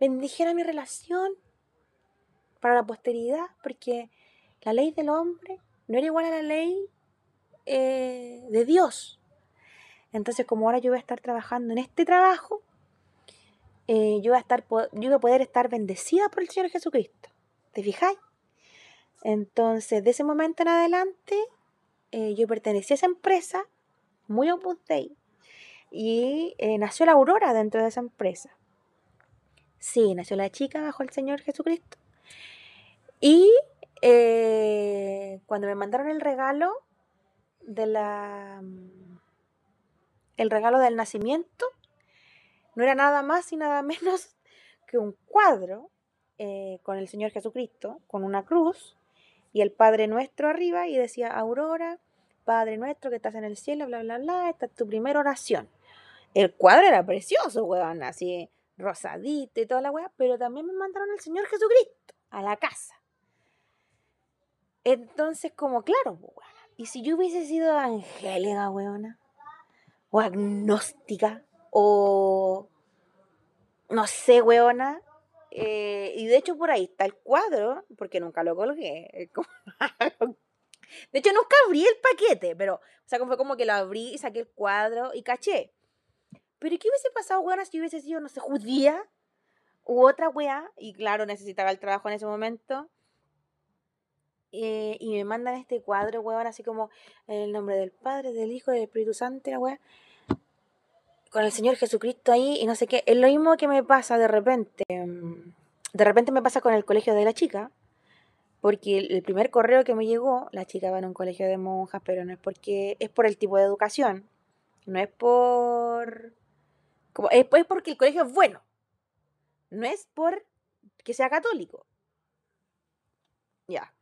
bendijera mi relación para la posteridad, porque la ley del hombre no era igual a la ley eh, de Dios. Entonces, como ahora yo voy a estar trabajando en este trabajo, eh, yo, voy a estar, yo voy a poder estar bendecida por el Señor Jesucristo. ¿Te fijáis? Entonces, de ese momento en adelante, eh, yo pertenecí a esa empresa, muy Opus Dei, y eh, nació la aurora dentro de esa empresa. Sí, nació la chica bajo el Señor Jesucristo. Y cuando me mandaron el regalo de la el regalo del nacimiento, no era nada más y nada menos que un cuadro eh, con el Señor Jesucristo, con una cruz y el Padre Nuestro arriba y decía, Aurora, Padre Nuestro que estás en el cielo, bla, bla, bla, esta es tu primera oración. El cuadro era precioso, weón, así rosadito y toda la weá, pero también me mandaron al Señor Jesucristo a la casa. Entonces, como claro, y si yo hubiese sido angélica, weona, o agnóstica, o no sé, weona. Eh, y de hecho por ahí está el cuadro, porque nunca lo colgué. De hecho, nunca abrí el paquete, pero, o sea, fue como que lo abrí y saqué el cuadro y caché. Pero ¿qué hubiese pasado, weona, si hubiese sido, no sé, judía u otra wea? Y claro, necesitaba el trabajo en ese momento. Eh, y me mandan este cuadro, weón, así como en el nombre del Padre, del Hijo, del Espíritu Santo, la weá con el Señor Jesucristo ahí y no sé qué. Es lo mismo que me pasa de repente. Mm, de repente me pasa con el colegio de la chica. Porque el primer correo que me llegó, la chica va en un colegio de monjas, pero no es porque es por el tipo de educación. No es por. Es porque el colegio es bueno. No es por que sea católico. Ya.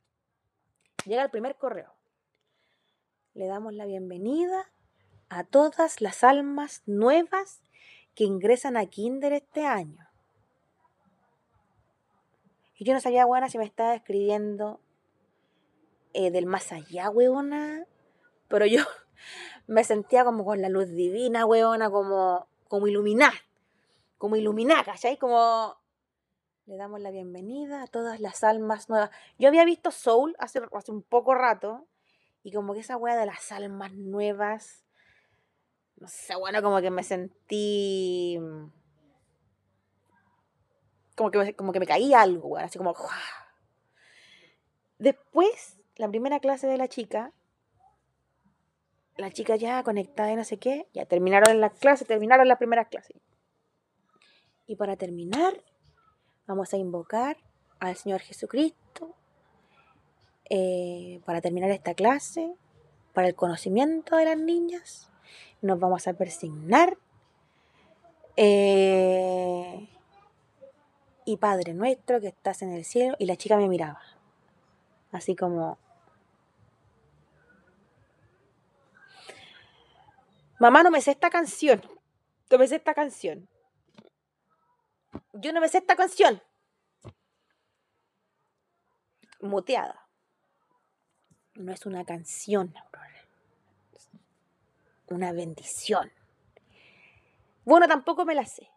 Llega el primer correo. Le damos la bienvenida a todas las almas nuevas que ingresan a Kinder este año. Y yo no sabía, buena, si me estaba escribiendo eh, del más allá, weona. Pero yo me sentía como con la luz divina, weona, como, como iluminar. Como iluminar, ¿cachai? Como le damos la bienvenida a todas las almas nuevas. Yo había visto Soul hace, hace un poco rato. Y como que esa wea de las almas nuevas no sé, bueno, como que me sentí. Mm, como que me, como que me caía algo, bueno, así como. Después, la primera clase de la chica, la chica ya conectada y no sé qué, ya terminaron la clase, terminaron la primera clase. Y para terminar, vamos a invocar al Señor Jesucristo eh, para terminar esta clase, para el conocimiento de las niñas, nos vamos a persignar. Eh, y Padre nuestro que estás en el cielo, y la chica me miraba, así como... Mamá, no me sé esta canción. No me sé esta canción. Yo no me sé esta canción. Muteada. No es una canción, Una bendición. Bueno, tampoco me la sé.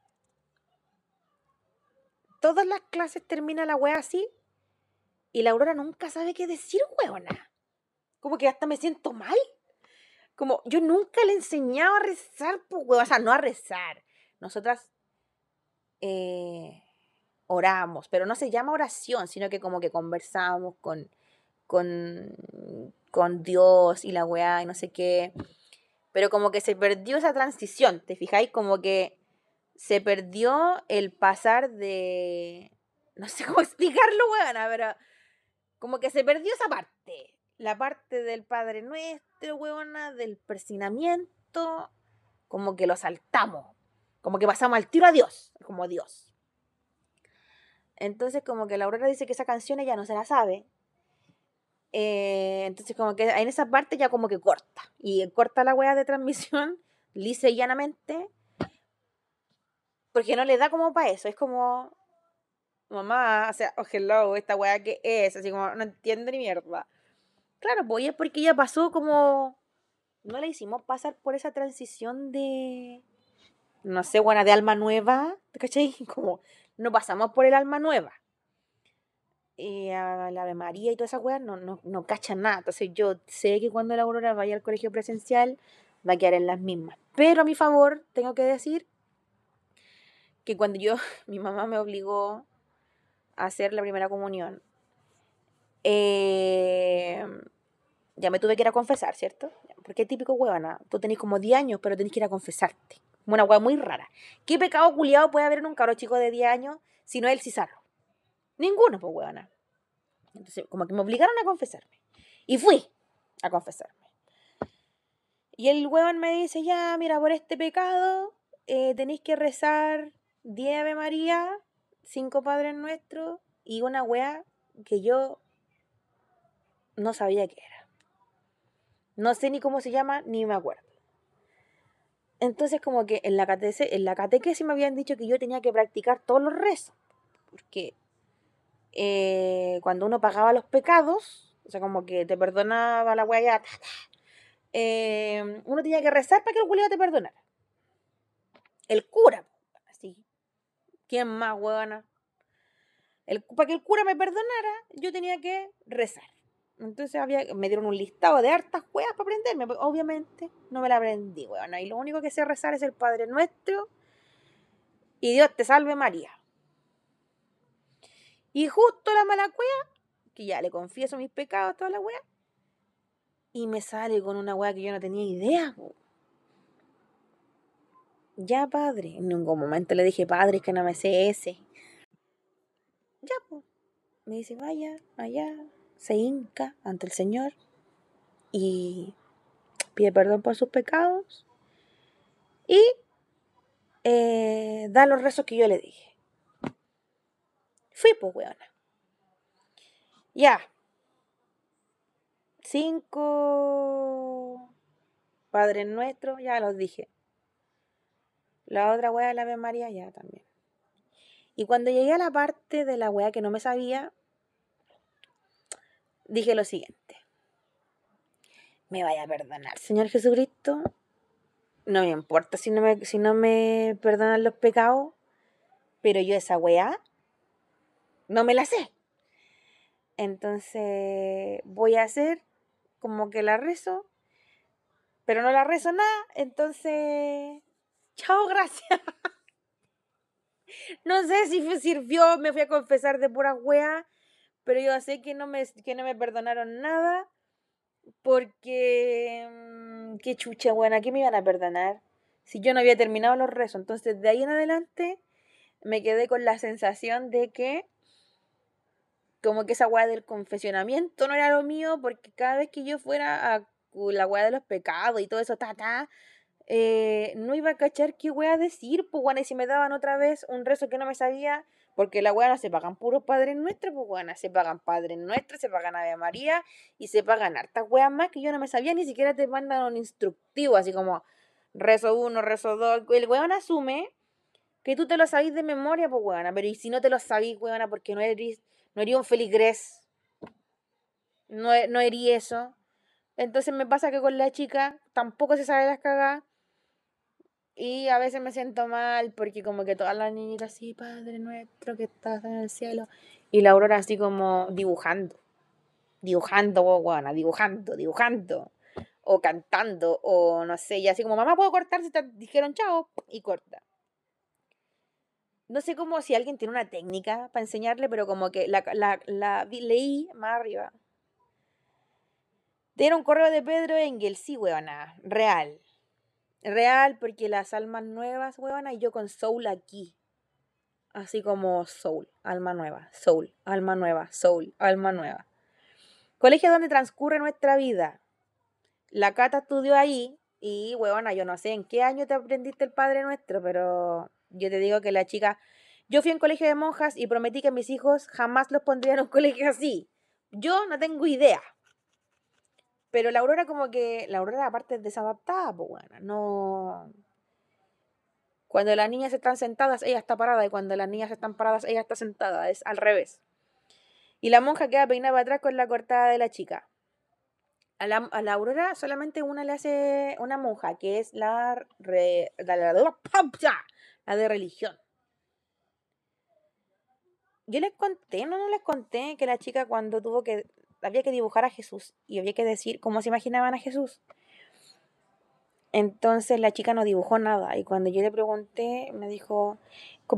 Todas las clases termina la wea así y la Aurora nunca sabe qué decir, weona. Como que hasta me siento mal. Como yo nunca le he enseñado a rezar, pues, O sea, no a rezar. Nosotras eh, oramos, pero no se llama oración, sino que como que conversamos con, con, con Dios y la weá y no sé qué. Pero como que se perdió esa transición, ¿te fijáis? Como que se perdió el pasar de... No sé cómo explicarlo, weona, pero como que se perdió esa parte. La parte del Padre Nuestro, weona, del persinamiento, como que lo saltamos. Como que pasamos al tiro a Dios, como Dios. Entonces, como que la Aurora dice que esa canción ella no se la sabe. Eh, entonces, como que en esa parte ya como que corta. Y corta la weá de transmisión, lisa y llanamente. Porque no le da como para eso. Es como, mamá, o sea, oh hello, esta weá que es. Así como, no entiendo ni mierda. Claro, pues es porque ella pasó como. No le hicimos pasar por esa transición de. No sé, buena, de alma nueva. ¿Cachai? Como no pasamos por el alma nueva. Y a la Ave María y todas esas weas no, no, no cachan nada. Entonces yo sé que cuando la Aurora vaya al colegio presencial va a quedar en las mismas. Pero a mi favor, tengo que decir que cuando yo, mi mamá me obligó a hacer la primera comunión, eh, ya me tuve que ir a confesar, ¿cierto? Porque es típico huevana. Tú tenés como 10 años, pero tenés que ir a confesarte. Una hueá muy rara. ¿Qué pecado culiado puede haber en un cabro chico de 10 años si no es el cizarro? Ninguno, pues huevona. Entonces, como que me obligaron a confesarme. Y fui a confesarme. Y el huevón me dice, ya, mira, por este pecado eh, tenéis que rezar 10 Ave María, 5 Padres Nuestros y una hueá que yo no sabía qué era. No sé ni cómo se llama, ni me acuerdo. Entonces, como que en la, en la catequesis me habían dicho que yo tenía que practicar todos los rezos. Porque eh, cuando uno pagaba los pecados, o sea, como que te perdonaba la weá eh, uno tenía que rezar para que el culiado te perdonara. El cura, así. ¿Quién más, huevona? El, para que el cura me perdonara, yo tenía que rezar. Entonces había, me dieron un listado de hartas weas para aprenderme. Pues, obviamente no me la aprendí, weón. Y lo único que sé rezar es el Padre Nuestro y Dios te salve María. Y justo la mala wea, que ya le confieso mis pecados toda la wea, y me sale con una wea que yo no tenía idea. Ya, padre. En ningún momento le dije, padre, es que no me sé ese. Ya, pues. Me dice, vaya, allá, se hinca ante el Señor y pide perdón por sus pecados y eh, da los rezos que yo le dije. Fui, pues, weona. Ya. Cinco Padres Nuestros, ya los dije. La otra wea de la Ave María, ya también. Y cuando llegué a la parte de la wea que no me sabía, dije lo siguiente. Me vaya a perdonar, Señor Jesucristo. No me importa si no me, si no me perdonan los pecados, pero yo esa weá no me la sé. Entonces voy a hacer como que la rezo, pero no la rezo nada. Entonces, chao, gracias. no sé si sirvió, me fui a confesar de pura weá pero yo sé que no me, que no me perdonaron nada porque mm, qué chucha buena, ¿qué me iban a perdonar? Si yo no había terminado los rezos, entonces de ahí en adelante me quedé con la sensación de que como que esa weá del confesionamiento no era lo mío, porque cada vez que yo fuera a la weá de los pecados y todo eso, ta, ta, eh, no iba a cachar qué weá decir, pues bueno, y si me daban otra vez un rezo que no me sabía, porque la weá se pagan puros padres nuestros, pues bueno, se pagan padres nuestros, se pagan Ave María y se pagan hartas weas más que yo no me sabía, ni siquiera te mandan un instructivo, así como rezo uno, rezo dos, el weón asume que tú te lo sabís de memoria, pues weona, pero y si no te lo sabís, weona, porque no eres, no eres un feligrés, no, no eres eso. Entonces me pasa que con la chica tampoco se sabe las cagadas. Y a veces me siento mal porque como que todas las niñitas así, Padre nuestro que estás en el cielo. Y la Aurora así como dibujando. Dibujando, weona, dibujando, dibujando. O cantando, o no sé, y así como, mamá, ¿puedo cortar? Si te dijeron chao, y corta no sé cómo si alguien tiene una técnica para enseñarle, pero como que la, la, la leí más arriba. Tiene un correo de Pedro Engel, sí, huevona, real. Real, porque las almas nuevas, huevona, y yo con Soul aquí. Así como Soul, alma nueva, Soul, alma nueva, Soul, alma nueva. Colegio donde transcurre nuestra vida. La Cata estudió ahí y, huevona, yo no sé en qué año te aprendiste el Padre Nuestro, pero yo te digo que la chica, yo fui en colegio de monjas y prometí que mis hijos jamás los pondría en un colegio así. Yo no tengo idea. Pero la Aurora como que, la Aurora aparte es desadaptada, pues bueno, no... Cuando las niñas están sentadas, ella está parada y cuando las niñas están paradas, ella está sentada, es al revés. Y la monja queda peinada atrás con la cortada de la chica. A la, a la, Aurora solamente una le hace una monja, que es la, la, la de religión. Yo les conté, no, no les conté que la chica cuando tuvo que, había que dibujar a Jesús y había que decir cómo se imaginaban a Jesús. Entonces la chica no dibujó nada y cuando yo le pregunté me dijo,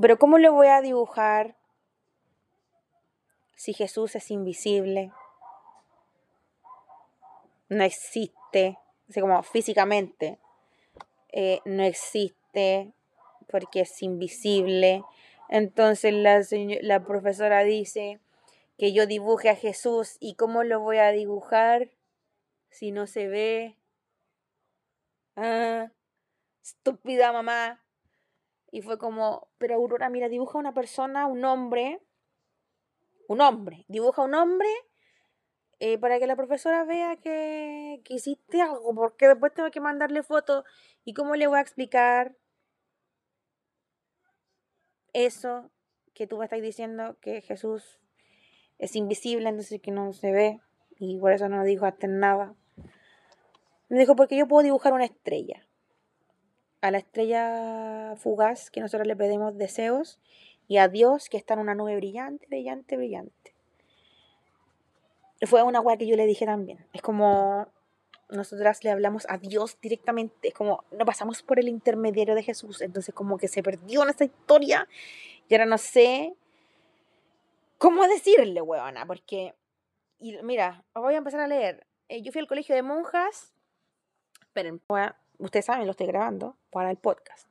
pero ¿cómo le voy a dibujar si Jesús es invisible? No existe, así como físicamente, eh, no existe, porque es invisible. Entonces la, la profesora dice que yo dibuje a Jesús y cómo lo voy a dibujar si no se ve. Ah, estúpida mamá. Y fue como, pero Aurora, mira, dibuja una persona, un hombre, un hombre, dibuja un hombre eh, para que la profesora vea que, que hiciste algo, porque después tengo que mandarle fotos y cómo le voy a explicar eso que tú me estás diciendo, que Jesús es invisible, entonces que no se ve, y por eso no dijo hasta nada. Me dijo, porque yo puedo dibujar una estrella. A la estrella fugaz que nosotros le pedimos deseos, y a Dios que está en una nube brillante, brillante, brillante. Fue una weá que yo le dije también. Es como nosotras le hablamos a Dios directamente, es como no pasamos por el intermediario de Jesús, entonces como que se perdió en esta historia y ahora no sé cómo decirle, huevona, porque, y mira, voy a empezar a leer. Eh, yo fui al colegio de monjas, esperen, ustedes saben, lo estoy grabando para el podcast.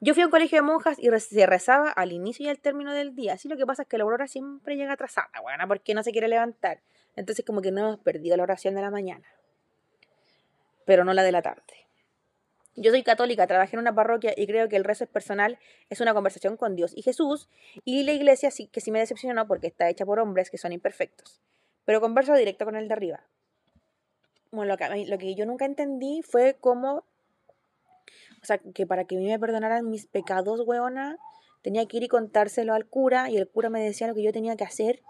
Yo fui a un colegio de monjas y se rezaba al inicio y al término del día. Así lo que pasa es que la aurora siempre llega atrasada, huevona, porque no se quiere levantar. Entonces como que no hemos perdido la oración de la mañana pero no la de la tarde. Yo soy católica, trabajé en una parroquia y creo que el rezo es personal, es una conversación con Dios y Jesús, y la iglesia sí, que sí me decepcionó porque está hecha por hombres que son imperfectos. Pero converso directo con el de arriba. Bueno, lo que, yo nunca entendí fue cómo, o sea, que para que a mí me perdonaran mis pecados, weona, tenía que ir y contárselo al cura y el cura me decía lo que yo tenía que hacer.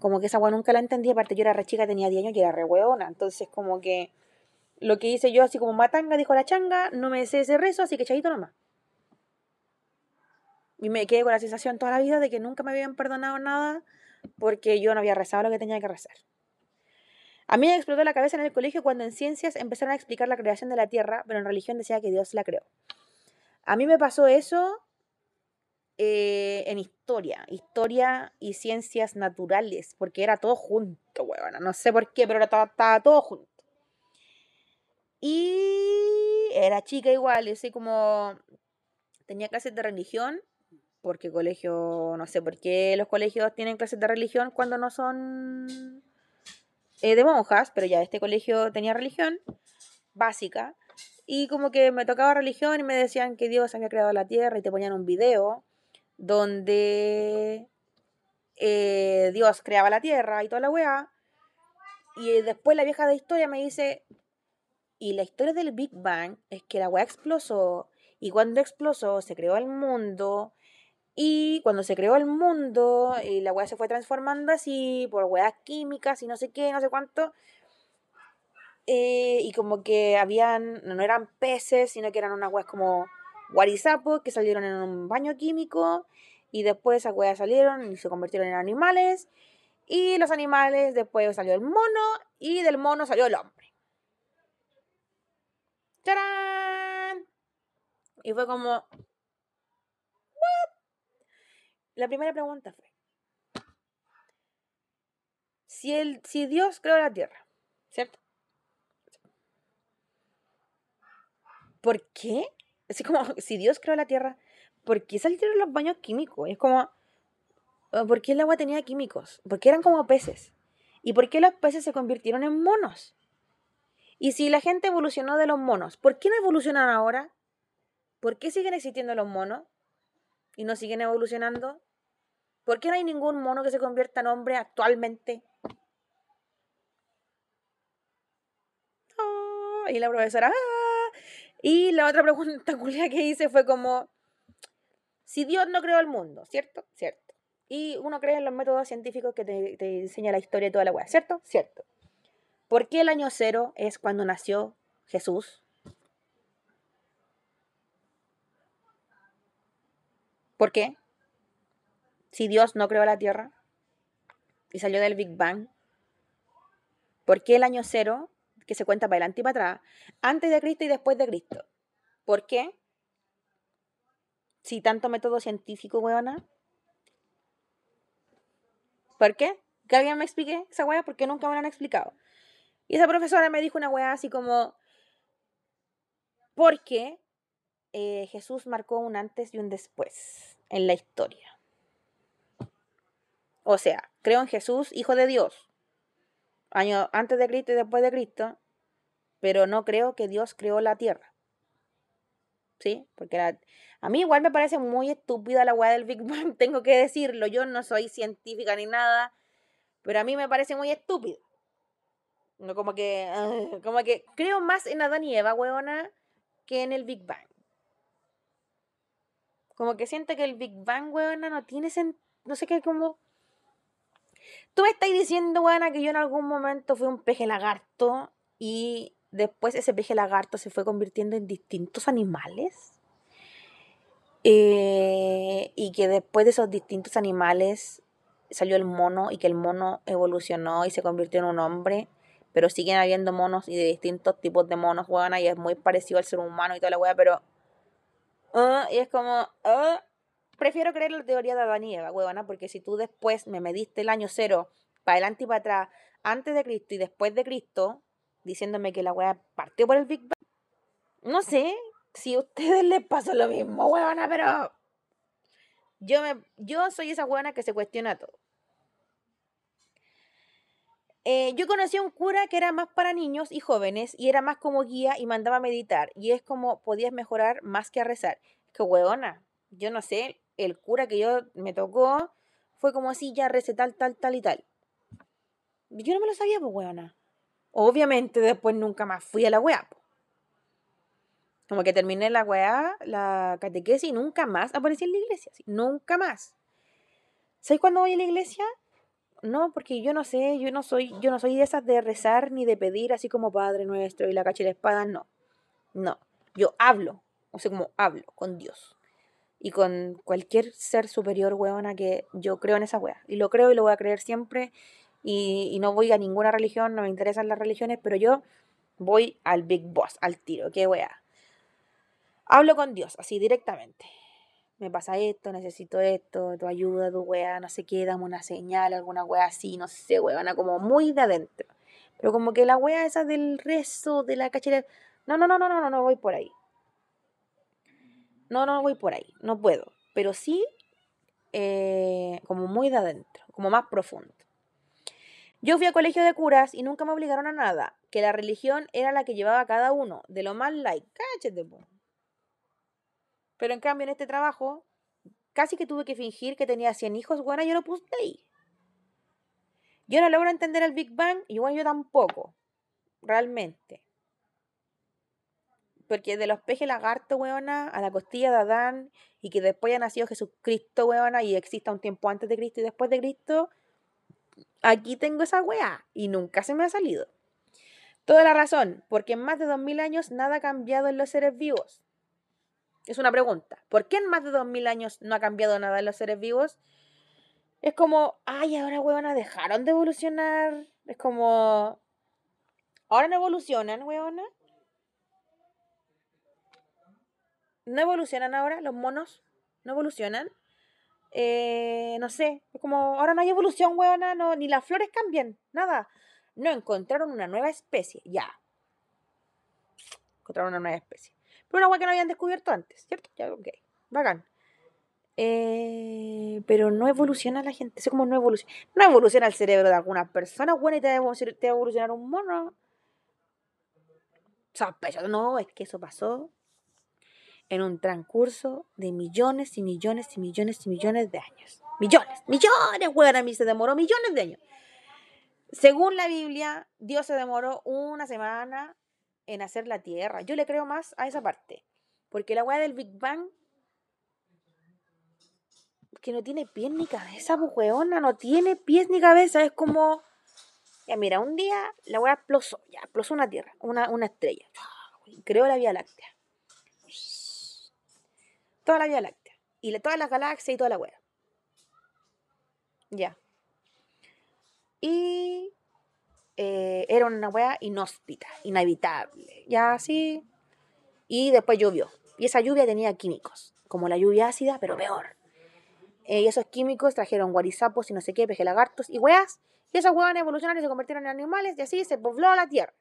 Como que esa weona nunca la entendí, aparte yo era re chica, tenía 10 años y era re weona, entonces como que lo que hice yo, así como matanga, dijo la changa, no me sé ese rezo, así que chayito nomás. Y me quedé con la sensación toda la vida de que nunca me habían perdonado nada porque yo no había rezado lo que tenía que rezar. A mí me explotó la cabeza en el colegio cuando en ciencias empezaron a explicar la creación de la Tierra, pero en religión decía que Dios la creó. A mí me pasó eso eh, en historia, historia y ciencias naturales, porque era todo junto, huevona. No sé por qué, pero estaba todo junto. Y era chica igual, así como tenía clases de religión porque colegio, no sé por qué los colegios tienen clases de religión cuando no son eh, de monjas, pero ya este colegio tenía religión básica. Y como que me tocaba religión y me decían que Dios había creado la tierra y te ponían un video donde eh, Dios creaba la tierra y toda la weá. Y después la vieja de historia me dice, y la historia del Big Bang es que la weá explosó y cuando explosó se creó el mundo y cuando se creó el mundo la weá se fue transformando así por weas químicas y no sé qué, no sé cuánto. Eh, y como que habían, no eran peces, sino que eran unas weas como guarizapos que salieron en un baño químico y después esas weas salieron y se convirtieron en animales. Y los animales, después salió el mono y del mono salió el hombre. ¡Tarán! Y fue como... ¿What? La primera pregunta fue... Si, el, si Dios creó la tierra, ¿cierto? ¿Por qué? Así como, si Dios creó la tierra, ¿por qué salieron los baños químicos? Es como, ah, ¿por qué el agua tenía químicos? ¿Por qué eran como peces? ¿Y por qué los peces se convirtieron en monos? Y si la gente evolucionó de los monos, ¿por qué no evolucionan ahora? ¿Por qué siguen existiendo los monos y no siguen evolucionando? ¿Por qué no hay ningún mono que se convierta en hombre actualmente? Ah, y la profesora, ah". y la otra pregunta que hice fue como, si Dios no creó el mundo, ¿cierto? Cierto. Y uno cree en los métodos científicos que te, enseña la historia de toda la weá, ¿cierto? Cierto. ¿Por qué el año cero es cuando nació Jesús? ¿Por qué? Si Dios no creó la Tierra y salió del Big Bang, ¿por qué el año cero, que se cuenta para adelante y antes de Cristo y después de Cristo? ¿Por qué? Si tanto método científico, weona. ¿Por qué? Que alguien me explique esa weá porque nunca me lo han explicado. Y esa profesora me dijo una weá así como, porque eh, Jesús marcó un antes y un después en la historia. O sea, creo en Jesús, hijo de Dios, año antes de Cristo y después de Cristo, pero no creo que Dios creó la tierra. ¿Sí? Porque a mí igual me parece muy estúpida la weá del Big Bang, tengo que decirlo. Yo no soy científica ni nada, pero a mí me parece muy estúpido. No, como que, ah, como que creo más en Adán y Eva, weona, que en el Big Bang. Como que siento que el Big Bang, weona, no tiene sentido. No sé qué, como. Tú me estás diciendo, weona, que yo en algún momento fui un peje lagarto y después ese peje lagarto se fue convirtiendo en distintos animales. Eh, y que después de esos distintos animales salió el mono y que el mono evolucionó y se convirtió en un hombre pero siguen habiendo monos y de distintos tipos de monos, weón, y es muy parecido al ser humano y toda la weá, pero... Uh, y es como... Uh, prefiero creer la teoría de Adán y Eva, weona, porque si tú después me mediste el año cero, para adelante y para atrás, antes de Cristo y después de Cristo, diciéndome que la weá partió por el Big Bang, no sé si a ustedes les pasó lo mismo, weona, pero... Yo, me, yo soy esa weona que se cuestiona todo. Eh, yo conocí a un cura que era más para niños y jóvenes y era más como guía y mandaba a meditar. Y es como podías mejorar más que a rezar. Que hueona, yo no sé, el cura que yo me tocó fue como así, ya recé tal, tal, tal y tal. Yo no me lo sabía, pues hueona. Obviamente después nunca más fui a la weá. Como que terminé la weá, la catequesis y nunca más aparecí en la iglesia. Nunca más. ¿Sabes cuándo voy a la iglesia? No, porque yo no sé, yo no soy, yo no soy de esas de rezar ni de pedir así como Padre Nuestro y la cacha y la espada, no. No. Yo hablo, o sea, como hablo con Dios. Y con cualquier ser superior, huevona, que yo creo en esa wea. Y lo creo y lo voy a creer siempre. Y, y no voy a ninguna religión, no me interesan las religiones, pero yo voy al Big Boss, al tiro, qué wea. Hablo con Dios, así directamente me pasa esto, necesito esto, tu ayuda, tu weá, no sé qué, dame una señal, alguna weá así, no sé, weá, como muy de adentro. Pero como que la weá esa del rezo, de la cachera, no, no, no, no, no, no, no voy por ahí. No, no voy por ahí, no puedo. Pero sí eh, como muy de adentro, como más profundo. Yo fui a colegio de curas y nunca me obligaron a nada, que la religión era la que llevaba cada uno, de lo más like, cáchate, Pero en cambio en este trabajo, casi que tuve que fingir que tenía 100 hijos, bueno, yo lo puse ahí. Yo no logro entender el Big Bang y bueno, yo tampoco, realmente. Porque de los pejes lagarto, weona, a la costilla de Adán, y que después haya nacido Jesucristo, weona, y exista un tiempo antes de Cristo y después de Cristo, aquí tengo esa weá y nunca se me ha salido. Toda la razón, porque en más de 2000 años nada ha cambiado en los seres vivos. Es una pregunta. ¿Por qué en más de 2000 años no ha cambiado nada en los seres vivos? Es como, ay, ahora weona, dejaron de evolucionar. Es como, ahora no evolucionan, weona. No evolucionan ahora los monos. No evolucionan. Eh, no sé, es como, ahora no hay evolución, weona, no, ni las flores cambian, nada. No, encontraron una nueva especie, ya. Encontraron una nueva especie. Pero una agua que no habían descubierto antes, ¿cierto? Ya, ok, bacán. Eh, pero no evoluciona la gente, es como no evoluciona. No evoluciona el cerebro de algunas personas, bueno, y te va a evolucionar un mono. Sospecho, no, es que eso pasó en un transcurso de millones y millones y millones y millones de años. Millones, millones, weón, a mí se demoró millones de años. Según la Biblia, Dios se demoró una semana en hacer la tierra. Yo le creo más a esa parte. Porque la weá del Big Bang, que no tiene pies ni cabeza, pues no tiene pies ni cabeza. Es como, ya mira, un día la weá explosó, ya explosó una tierra, una, una estrella. Creó la Vía Láctea toda la Vía Láctea. Y todas las galaxias y toda la hueá. Ya. Y eh, era una hueá inhóspita, inhabitable. Ya así. Y después llovió. Y esa lluvia tenía químicos, como la lluvia ácida, pero peor. Eh, y esos químicos trajeron guarizapos y no sé qué, peje lagartos y hueas. Y esas hueas evolucionaron y se convirtieron en animales y así se pobló la tierra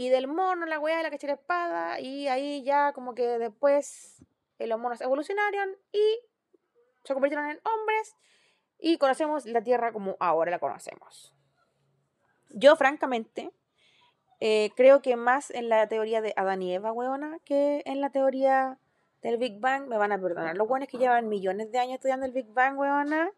y del mono, la weá de la cachera espada, y ahí ya como que después eh, los monos evolucionaron y se convirtieron en hombres y conocemos la Tierra como ahora la conocemos. Yo, francamente, eh, creo que más en la teoría de Adán y Eva, weona, que en la teoría del Big Bang. Me van a perdonar. Los buenos que llevan millones de años estudiando el Big Bang, weona.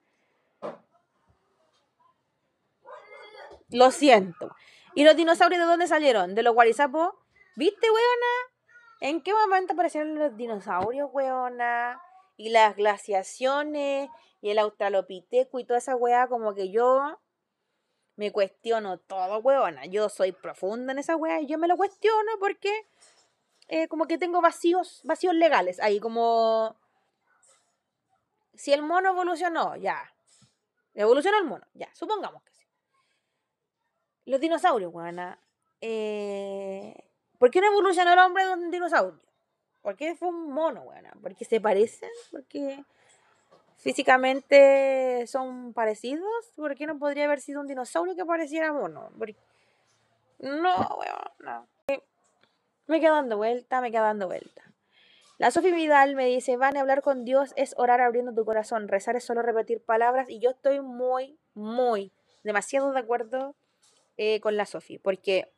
Lo siento. ¿Y los dinosaurios de dónde salieron? ¿De los guarizapos? ¿Viste, weona? ¿En qué momento aparecieron los dinosaurios, weona? Y las glaciaciones, y el australopiteco y toda esa weá, como que yo me cuestiono todo, weona. Yo soy profunda en esa weá y yo me lo cuestiono porque eh, como que tengo vacíos, vacíos legales ahí, como si el mono evolucionó, ya. Evolucionó el mono, ya, supongamos que los dinosaurios, weona. Eh, ¿Por qué no evolucionó el hombre de un dinosaurio? ¿Por qué fue un mono, weona? ¿Porque se parecen? ¿Porque físicamente son parecidos? ¿Por qué no podría haber sido un dinosaurio que pareciera mono? No, weón, no. Me quedo dando vuelta, me quedo dando vuelta. La Sofía Vidal me dice, van a hablar con Dios es orar abriendo tu corazón, rezar es solo repetir palabras y yo estoy muy, muy, demasiado de acuerdo eh, con la Sofi, porque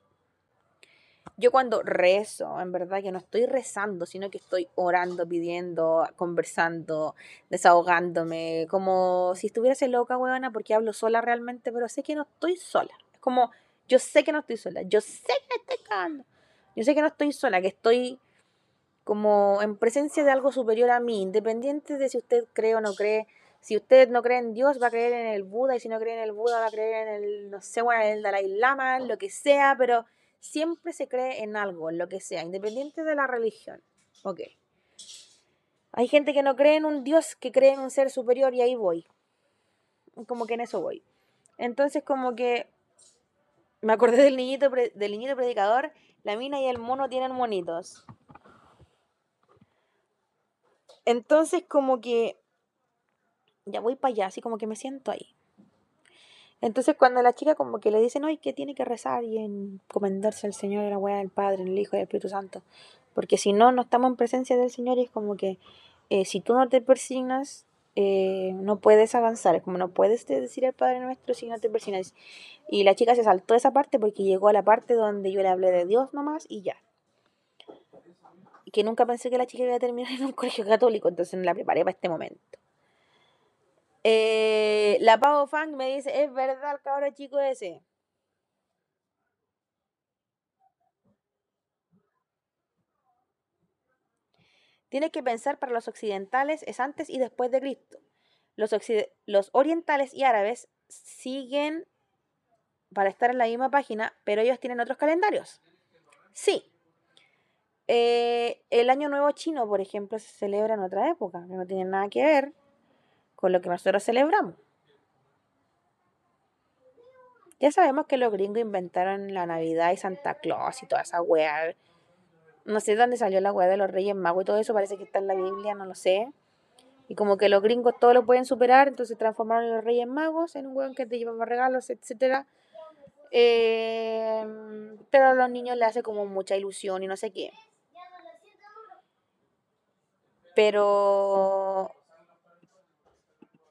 yo cuando rezo, en verdad que no estoy rezando, sino que estoy orando, pidiendo, conversando, desahogándome, como si estuviese loca, huevona, porque hablo sola realmente, pero sé que no estoy sola. Es como, yo sé que no estoy sola, yo sé que estoy cagando, yo sé que no estoy sola, que estoy como en presencia de algo superior a mí, independiente de si usted cree o no cree, si usted no cree en Dios, va a creer en el Buda, y si no cree en el Buda, va a creer en el, no sé, bueno, en el Dalai Lama, lo que sea, pero siempre se cree en algo, en lo que sea, independiente de la religión. Ok. Hay gente que no cree en un Dios, que cree en un ser superior, y ahí voy. Como que en eso voy. Entonces, como que me acordé del niñito, del niñito predicador, la mina y el mono tienen monitos. Entonces, como que ya voy para allá, así como que me siento ahí. Entonces cuando la chica como que le dice, no, y que tiene que rezar y encomendarse al Señor, a la weá del Padre, el Hijo y el Espíritu Santo, porque si no, no estamos en presencia del Señor y es como que eh, si tú no te persignas, eh, no puedes avanzar, es como no puedes decir el Padre Nuestro si no te persignas. Y la chica se saltó esa parte porque llegó a la parte donde yo le hablé de Dios nomás y ya. Que nunca pensé que la chica iba a terminar en un colegio católico, entonces la preparé para este momento. Eh, la Pau Fang me dice, es verdad el cabrón chico ese. Tienes que pensar para los occidentales es antes y después de Cristo. Los, los orientales y árabes siguen para estar en la misma página, pero ellos tienen otros calendarios. Sí. Eh, el Año Nuevo Chino, por ejemplo, se celebra en otra época, que no tiene nada que ver con lo que nosotros celebramos. Ya sabemos que los gringos inventaron la Navidad y Santa Claus y toda esa weá no sé dónde salió la weá de los Reyes Magos y todo eso, parece que está en la Biblia, no lo sé. Y como que los gringos todo lo pueden superar, entonces transformaron a los Reyes Magos en un weón que te llevaba regalos, etcétera. Em, pero a los niños le hace como mucha ilusión y no sé qué. Pero,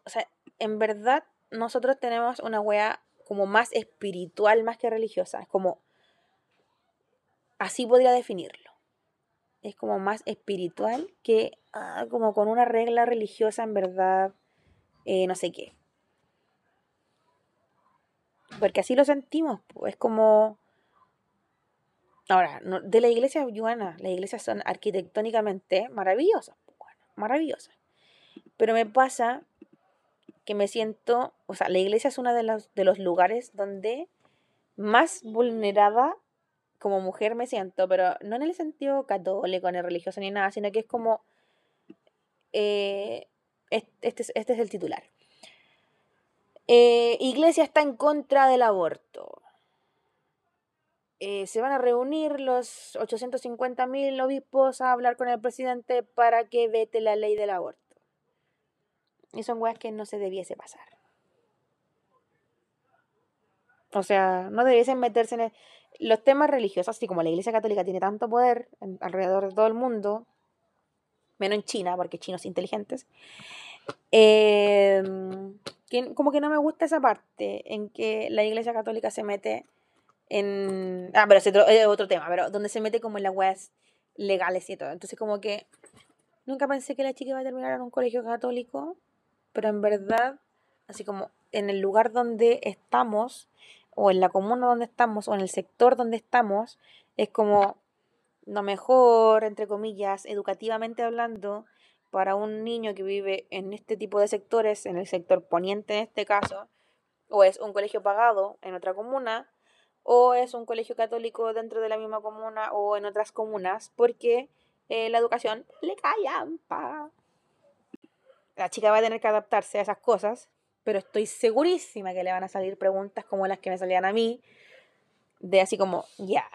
o sea, en verdad nosotros tenemos una wea como más espiritual más que religiosa. Es como, así podría definirlo es como más espiritual que ah, como con una regla religiosa en verdad, eh, no sé qué. Porque así lo sentimos, es como... Ahora, de la iglesia yuana, las iglesias son arquitectónicamente maravillosas, maravillosas. Pero me pasa que me siento, o sea, la iglesia es uno de los, de los lugares donde más vulnerada como mujer me siento, pero no en el sentido católico ni religioso ni nada, sino que es como, eh, este, este, es el titular. Eh, iglesia está en contra del aborto. Eh, se van a reunir los 850.000 obispos a hablar con el presidente para que vete la ley del aborto. Y son weas que no se debiese pasar. O sea, no debiesen meterse en, los temas religiosos, así como la Iglesia Católica tiene tanto poder alrededor de todo el mundo, menos en China, porque chinos inteligentes, em, como que no me gusta esa parte en que la Iglesia Católica se mete en... Ah, pero es otro, tema, pero donde se mete como en las weas legales y todo. Entonces como que nunca pensé que la chica iba a terminar en un colegio católico, pero en verdad, así como en el lugar donde estamos, o en la comuna donde estamos o en el sector donde estamos es como lo mejor, entre comillas, educativamente hablando, para un niño que vive en este tipo de sectores, en el sector poniente en este caso, o es un colegio pagado en otra comuna, o es un colegio católico dentro de la misma comuna o en otras comunas, porque eh, la educación le callampa. La chica va a tener que adaptarse a esas cosas, pero estoy segurísima que le van a salir preguntas como las que me salían a mí, de así como, ya,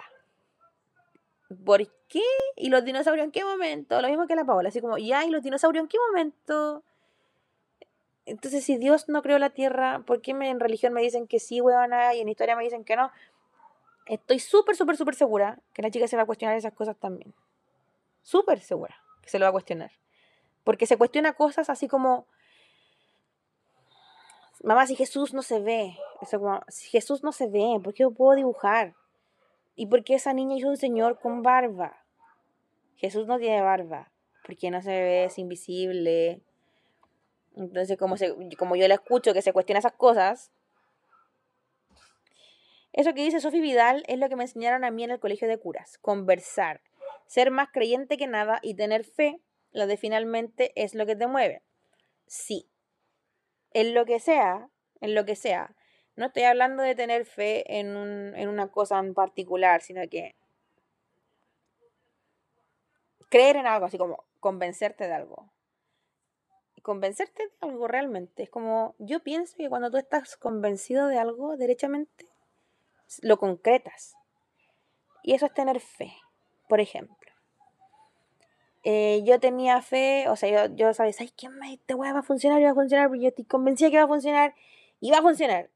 ¿por qué? ¿Y los dinosaurios en qué momento? Lo mismo que la Paola, así como, ya, ¿y los dinosaurios en qué momento? Entonces, si Dios no creó la Tierra, ¿por qué en religión me dicen que sí, huevona, y en historia me dicen que no? Estoy súper, súper, súper segura que la chica se va a cuestionar esas cosas también. Súper segura que se lo va a cuestionar. Porque se cuestiona cosas así como, mamá, si Jesús no se ve, si Jesús no se ve, ¿por qué yo puedo dibujar? ¿Y por qué esa niña hizo un señor con barba? Jesús no tiene barba, porque no se ve, es invisible. Entonces, como, como yo le escucho que se cuestiona esas cosas, eso que dice Sofi Vidal es lo que me enseñaron a mí en el colegio de curas, conversar, ser más creyente que nada y tener fe, lo de finalmente es lo que te mueve. Sí, en lo que sea, en lo que sea. No estoy hablando de tener fe en, un, en una cosa en particular, sino que creer en algo, así como convencerte de algo. Convencerte de algo realmente. Es como, yo pienso que cuando tú estás convencido de algo derechamente, lo concretas. Y eso es tener fe, por ejemplo. Eh, yo tenía fe, o sea, yo, yo sabía, ¿sabes qué? Este weá va a funcionar, va a funcionar, porque yo estoy convencida que va a funcionar y va a funcionar.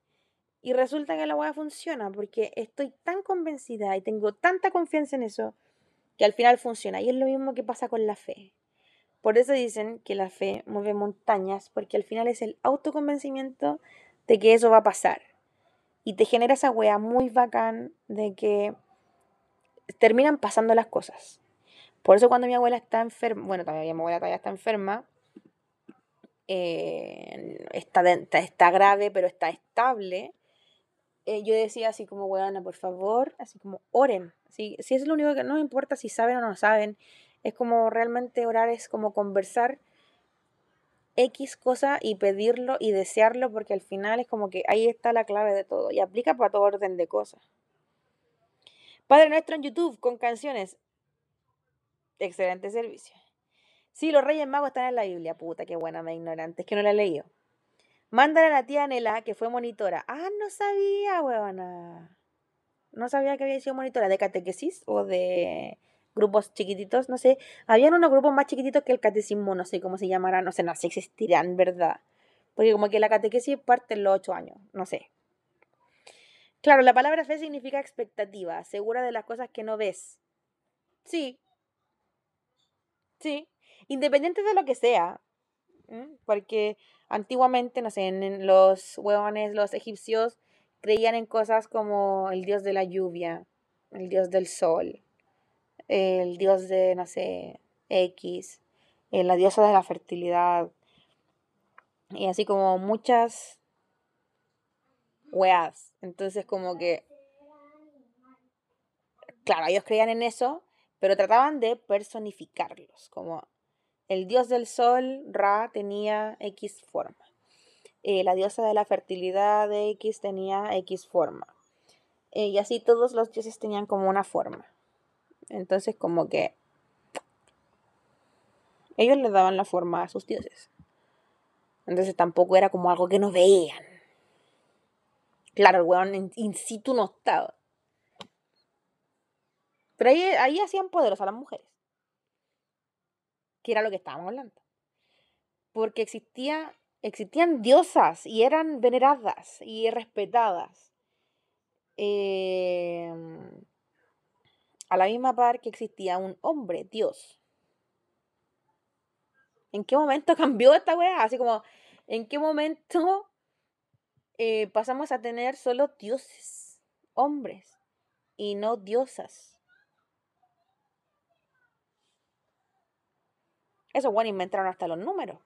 Y resulta que la weá funciona porque estoy tan convencida y tengo tanta confianza en eso que al final funciona. Y es lo mismo que pasa con la fe. Por eso dicen que la fe mueve montañas, porque al final es el autoconvencimiento de que eso va a pasar. Y te genera esa wea muy bacán de que terminan pasando las cosas. Por eso cuando mi abuela está enferma, bueno, también mi abuela todavía está enferma, está, está grave, pero está estable. Eh, yo decía así como, weana, por favor, así como, oren. Si, si es lo único que no importa si saben o no saben, es como realmente orar, es como conversar X cosa y pedirlo y desearlo, porque al final es como que ahí está la clave de todo y aplica para todo orden de cosas. Padre nuestro en YouTube con canciones. Excelente servicio. Sí, los Reyes Magos están en la Biblia. Puta, qué buena, me ignorante. Es que no la he leído. Mándale a la tía Nela, que fue monitora. Ah, no sabía, huevona. No sabía que había sido monitora de catequesis o de grupos chiquititos, no sé. Habían unos grupos más chiquititos que el catecismo, no sé cómo se llamarán, no sé, no sé si existirán, ¿verdad? Porque como que la catequesis parte en los ocho años, no sé. Claro, la palabra fe significa expectativa, segura de las cosas que no ves. Sí. Sí. Independiente de lo que sea. Porque antiguamente, no sé, en los huevones, los egipcios creían en cosas como el dios de la lluvia, el dios del sol, el dios de, no sé, X, eh, la diosa de la fertilidad, y así como muchas weas. Entonces como que, claro, ellos creían en eso, pero trataban de personificarlos, como el dios del sol, Ra, tenía X forma. Eh, la diosa de la fertilidad de X tenía X forma. Eh, y así todos los dioses tenían como una forma. Entonces como que ellos le daban la forma a sus dioses. Entonces tampoco era como algo que no veían. Claro, el weón in, situ no estaba. Pero ahí, ahí hacían poderosas las mujeres. Que era lo que estábamos hablando. Porque existía, existían diosas y eran veneradas y respetadas. Eh, a la misma par que existía un hombre, Dios. ¿En qué momento cambió esta weá? Así como, ¿en qué momento eh, pasamos a tener solo dioses, hombres, y no diosas? Eso, bueno, inventaron hasta los números.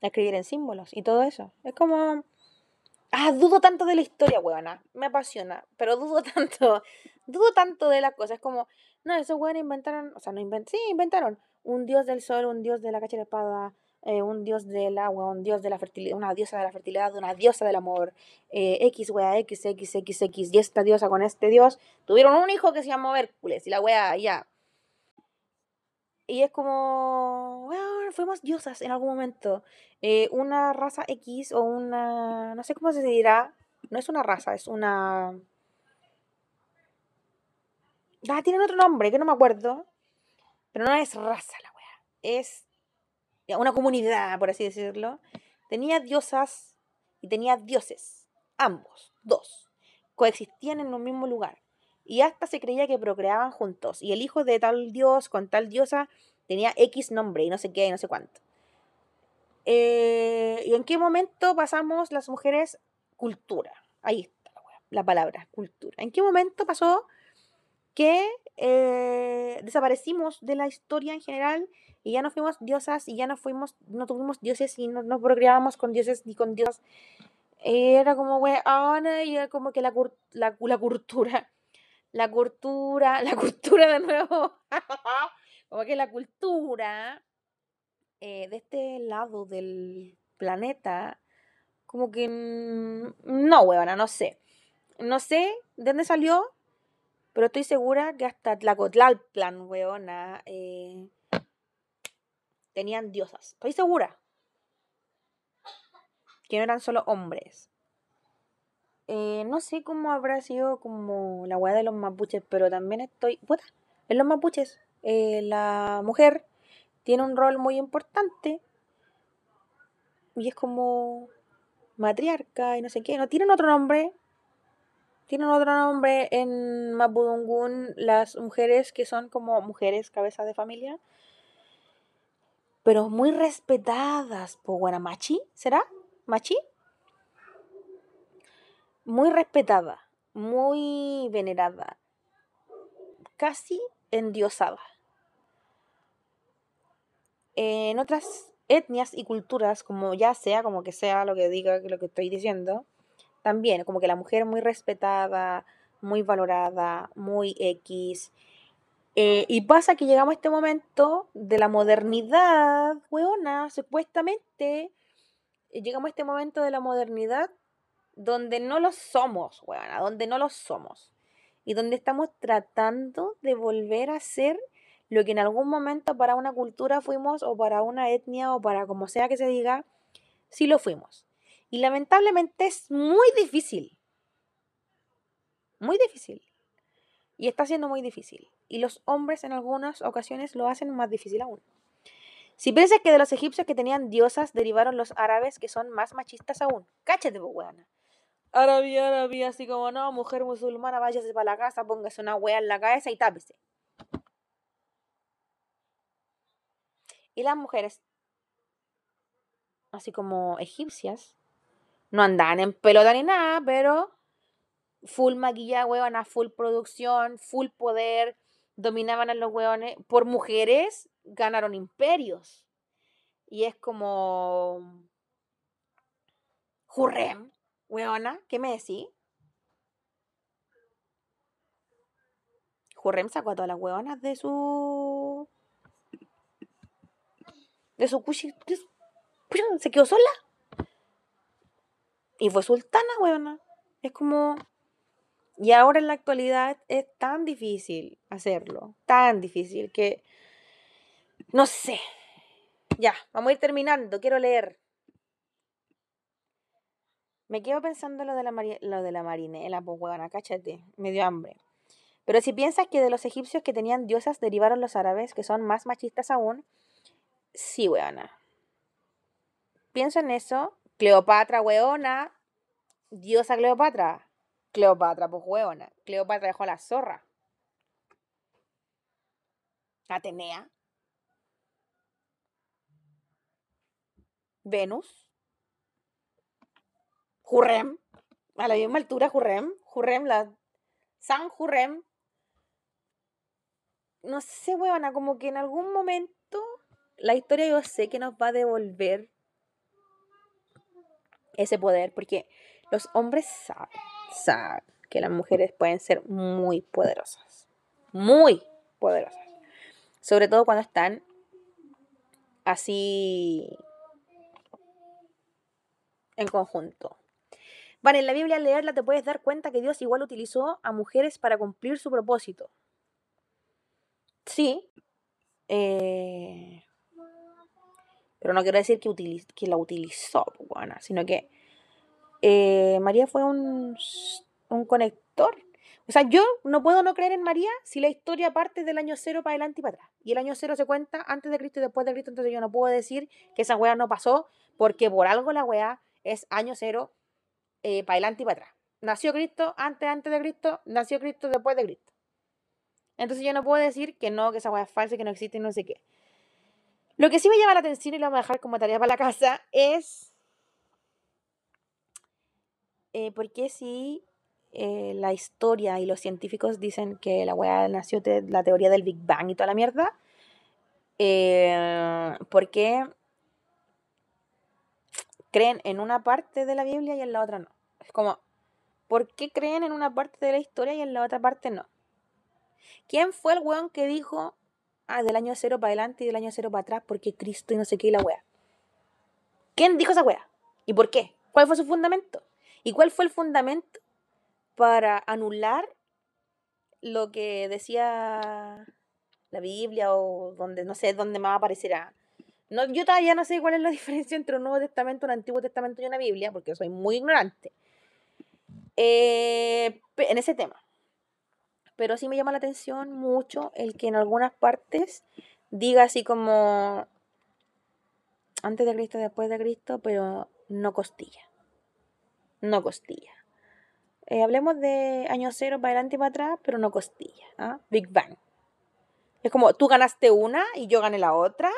Escribir en símbolos y todo eso. Es como Ah, dudo tanto de la historia, huevona. Me apasiona. Pero dudo tanto. Dudo tanto de las cosas. Es como, no, esos huevones inventaron. O sea, no inventaron. Sí, inventaron. Un dios del sol, un dios de la cacha de espada. Eh, un dios del agua, un dios de la fertilidad, una diosa de la fertilidad, una diosa del amor, eh, X, wea, X, X, X, X, y esta diosa con este dios, tuvieron un hijo que se llamó Hércules, y la wea, ya, y es como, bueno, fuimos diosas en algún momento. Eh, una raza X o una, no sé cómo se dirá, no es una raza, es una... Ah, tienen otro nombre que no me acuerdo, pero no es raza la wea, es una comunidad, por así decirlo. Tenía diosas y tenía dioses, ambos, dos, coexistían en un mismo lugar y hasta se creía que procreaban juntos. Y el hijo de tal dios con tal diosa tenía X nombre y no sé qué y no sé cuánto. Eh, ¿Y en qué momento pasamos las mujeres cultura? Ahí está la palabra, cultura. ¿En qué momento pasó que eh, desaparecimos de la historia en general y ya no fuimos diosas y ya no fuimos, no tuvimos dioses y no, no procreábamos con dioses ni con dios? Era como, weón, y era como que la, la, la cultura la cultura, la cultura de nuevo, como que la cultura eh, de este lado del planeta, como que no, huevona, no sé. No sé de dónde salió, pero estoy segura que hasta Tlacotalplan, huevona, eh, tenían diosas. Estoy segura. Que no eran solo hombres. Eh, no sé cómo habrá sido como la weá de los mapuches, pero también estoy. Puta, en los mapuches, eh, la mujer tiene un rol muy importante. Y es como matriarca y no sé qué. No tienen otro nombre. Tienen otro nombre en Mapudungun las mujeres que son como mujeres cabeza de familia. Pero muy respetadas por buena machi, ¿será? ¿Machi? Muy respetada, muy venerada, casi endiosada. En otras etnias y culturas, como ya sea, como que sea lo que diga, lo que estoy diciendo, también, como que la mujer muy respetada, muy valorada, muy X. Eh, y pasa que llegamos a este momento de la modernidad, weona, supuestamente, eh, llegamos a este momento de la modernidad donde no lo somos, weona, donde no lo somos. Y donde estamos tratando de volver a ser lo que en algún momento para una cultura fuimos o para una etnia o para como sea que se diga, sí lo fuimos. Y lamentablemente es muy difícil. Muy difícil. Y está siendo muy difícil. Y los hombres en algunas ocasiones lo hacen más difícil aún. Si piensas que de los egipcios que tenían diosas derivaron los árabes que son más machistas aún. Cáchate, weana. Arabia, Arabia, así como no, mujer musulmana, váyase para la casa, póngase una wea en la cabeza y tápese. Y las mujeres, así como egipcias, no andaban en pelota ni nada, pero full maquillaje, huevona, full producción, full poder, dominaban a los huevones. Por mujeres ganaron imperios. Y es como. Jurrem, huevona, ¿qué me decís? Jurrem sacó a todas las huevonas de su de su cuchi, se quedó sola. Y fue sultana, weona. Es como... Y ahora en la actualidad es tan difícil hacerlo, tan difícil que... No sé. Ya, vamos a ir terminando, quiero leer. Me quedo pensando lo de la, lo de la marinela, pues huevona, cáchate, me dio hambre. Pero si piensas que de los egipcios que tenían diosas derivaron los árabes, que son más machistas aún, Sí, weona. Pienso en eso. Cleopatra, weona. Diosa Cleopatra. Cleopatra, pues weona. Cleopatra dejó a la zorra. Atenea. Venus. Jurrem. A la misma altura, Jurrem. Jurrem, la. San Jurrem. No sé, weona, como que en algún momento la historia yo sé que nos va a devolver ese poder, porque los hombres saben, que las mujeres pueden ser muy poderosas, muy poderosas, sobre todo cuando están así en conjunto. Vale, en la Biblia al leerla te puedes dar cuenta que Dios igual utilizó a mujeres para cumplir su propósito. Sí, eh, pero no quiero decir que, que la utilizó, bueno, sino que eh, María fue un, un conector. O sea, yo no puedo no creer en María si la historia parte del año cero para adelante y para atrás. Y el año cero se cuenta antes de Cristo y después de Cristo, entonces yo no puedo decir que esa weá no pasó, porque por algo la weá es año cero eh, para adelante y para atrás. Nació Cristo antes, antes de Cristo, nació Cristo después de Cristo. Entonces yo no puedo decir que no, que esa weá es falsa, que no existe y no sé qué. Lo que sí me llama la atención y lo vamos a dejar como tarea para la casa es eh, por qué si eh, la historia y los científicos dicen que la weá nació de la teoría del Big Bang y toda la mierda. Eh, ¿Por qué creen en una parte de la Biblia y en la otra no? Es como, ¿por qué creen en una parte de la historia y en la otra parte no? ¿Quién fue el weón que dijo ah, del año cero para adelante y del año cero para atrás porque Cristo y no sé qué y la wea. ¿Quién dijo esa wea? ¿Y por qué? ¿Cuál fue su fundamento? ¿Y cuál fue el fundamento para anular lo que decía la Biblia o donde no sé dónde más aparecerá? No, yo todavía no sé cuál es la diferencia entre un Nuevo Testamento, un Antiguo Testamento y una Biblia, porque soy muy ignorante eh, en ese tema pero sí me llama la atención mucho el que en algunas partes diga así como antes de Cristo, después de Cristo, pero no costilla. No costilla. Eh, hablemos de año cero para adelante y para atrás, pero no costilla. ¿ah? Big Bang. Es como tú ganaste una y yo gané la otra.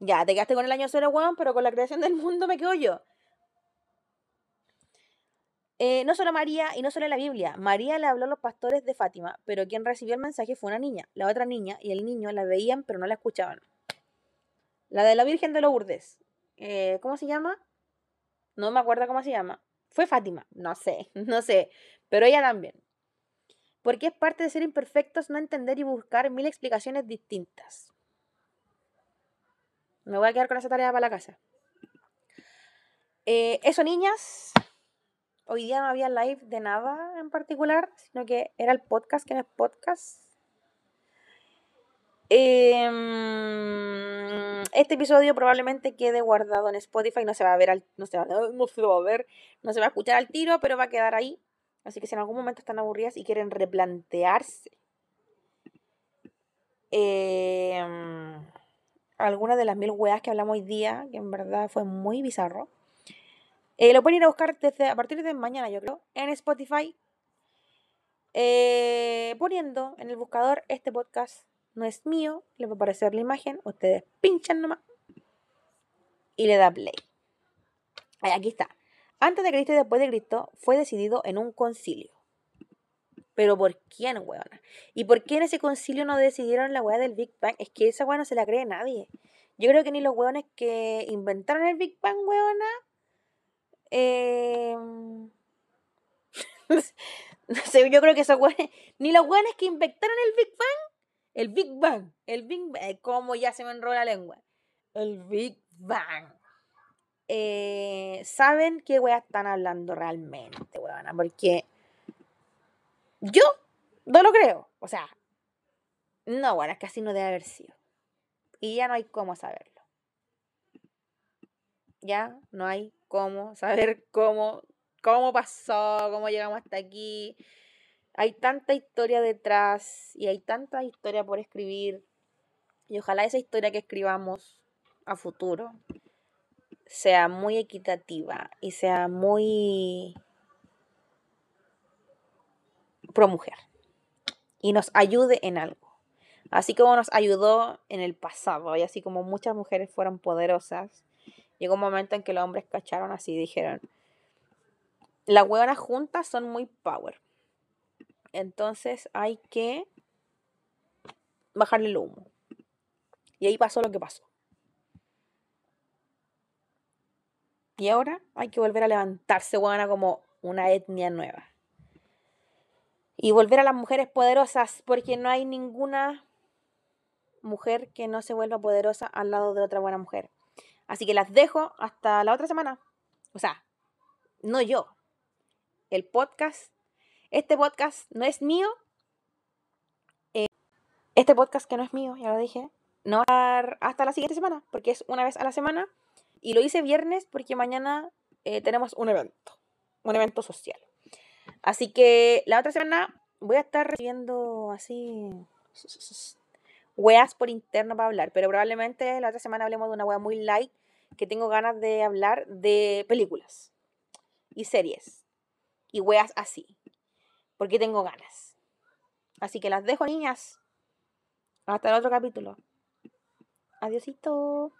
Ya, te quedaste con el año cero, weón, pero con la creación del mundo me quedo yo. Eh, no solo María y no solo la Biblia. María le habló a los pastores de Fátima, pero quien recibió el mensaje fue una niña. La otra niña y el niño la veían, pero no la escuchaban. La de la Virgen de Lourdes. Eh, ¿Cómo se llama? No me acuerdo cómo se llama. Fue Fátima. No sé, no sé. Pero ella también. Porque es parte de ser imperfectos no entender y buscar mil explicaciones distintas. Me voy a quedar con esa tarea para la casa. Eh, eso, niñas. Hoy día no había live de nada en particular, sino que era el podcast, que no es podcast. Em, este episodio probablemente quede guardado en Spotify, no se va a ver, al, no, se va, no se va a ver, no se va a escuchar al tiro, pero va a quedar ahí. Así que si en algún momento están aburridas y quieren replantearse eh, alguna de las mil weas que hablamos hoy día, que en verdad fue muy bizarro, eh, lo pueden ir a buscar desde a partir de mañana, yo creo, en Spotify, eh, poniendo en el buscador este podcast no es mío, le va a aparecer la imagen, ustedes pinchan nomás y le da play. aquí está. Antes de Cristo y después de Cristo fue decidido en un concilio. Pero ¿por quién, weona? ¿Y por qué en ese concilio no decidieron la weá del Big Bang? Es que esa weá no se la cree nadie. Yo creo que ni los weones que inventaron el Big Bang, weona. Eh... no sé, yo creo que esos weones. Ni los weones que inventaron el Big Bang. El Big Bang. El Big Bang. Eh, como ya se me enrola la lengua. El Big Bang. Eh, saben qué weas están hablando realmente, weona. Porque yo no lo creo. O sea, no, bueno, es que no debe haber sido. Y ya no hay cómo saberlo. Ya no hay cómo saber cómo, cómo pasó, cómo llegamos hasta aquí. Hay tanta historia detrás y hay tanta historia por escribir. Y ojalá esa historia que escribamos a futuro sea muy equitativa y sea muy pro mujer y nos ayude en algo. Así como nos ayudó en el pasado y así como muchas mujeres fueron poderosas, llegó un momento en que los hombres cacharon así y dijeron, las hueonas juntas son muy power. Entonces hay que bajarle el humo. Y ahí pasó lo que pasó. Y ahora hay que volver a levantarse, hueona, como una etnia nueva. Y volver a las mujeres poderosas, porque no hay ninguna mujer que no se vuelva poderosa al lado de otra buena mujer. Así que las dejo hasta la otra semana. O sea, no yo. El podcast. Este podcast no es mío. Eh, este podcast que no es mío, ya lo dije. No hasta la siguiente semana, porque es una vez a la semana. Y lo hice viernes porque mañana eh, tenemos un evento. Un evento social. Así que la otra semana voy a estar recibiendo así weas por interno para hablar, pero probablemente la otra semana hablemos de una wea muy light que tengo ganas de hablar de películas y series y weas así, porque tengo ganas. Así que las dejo, niñas. Hasta el otro capítulo. Adiosito.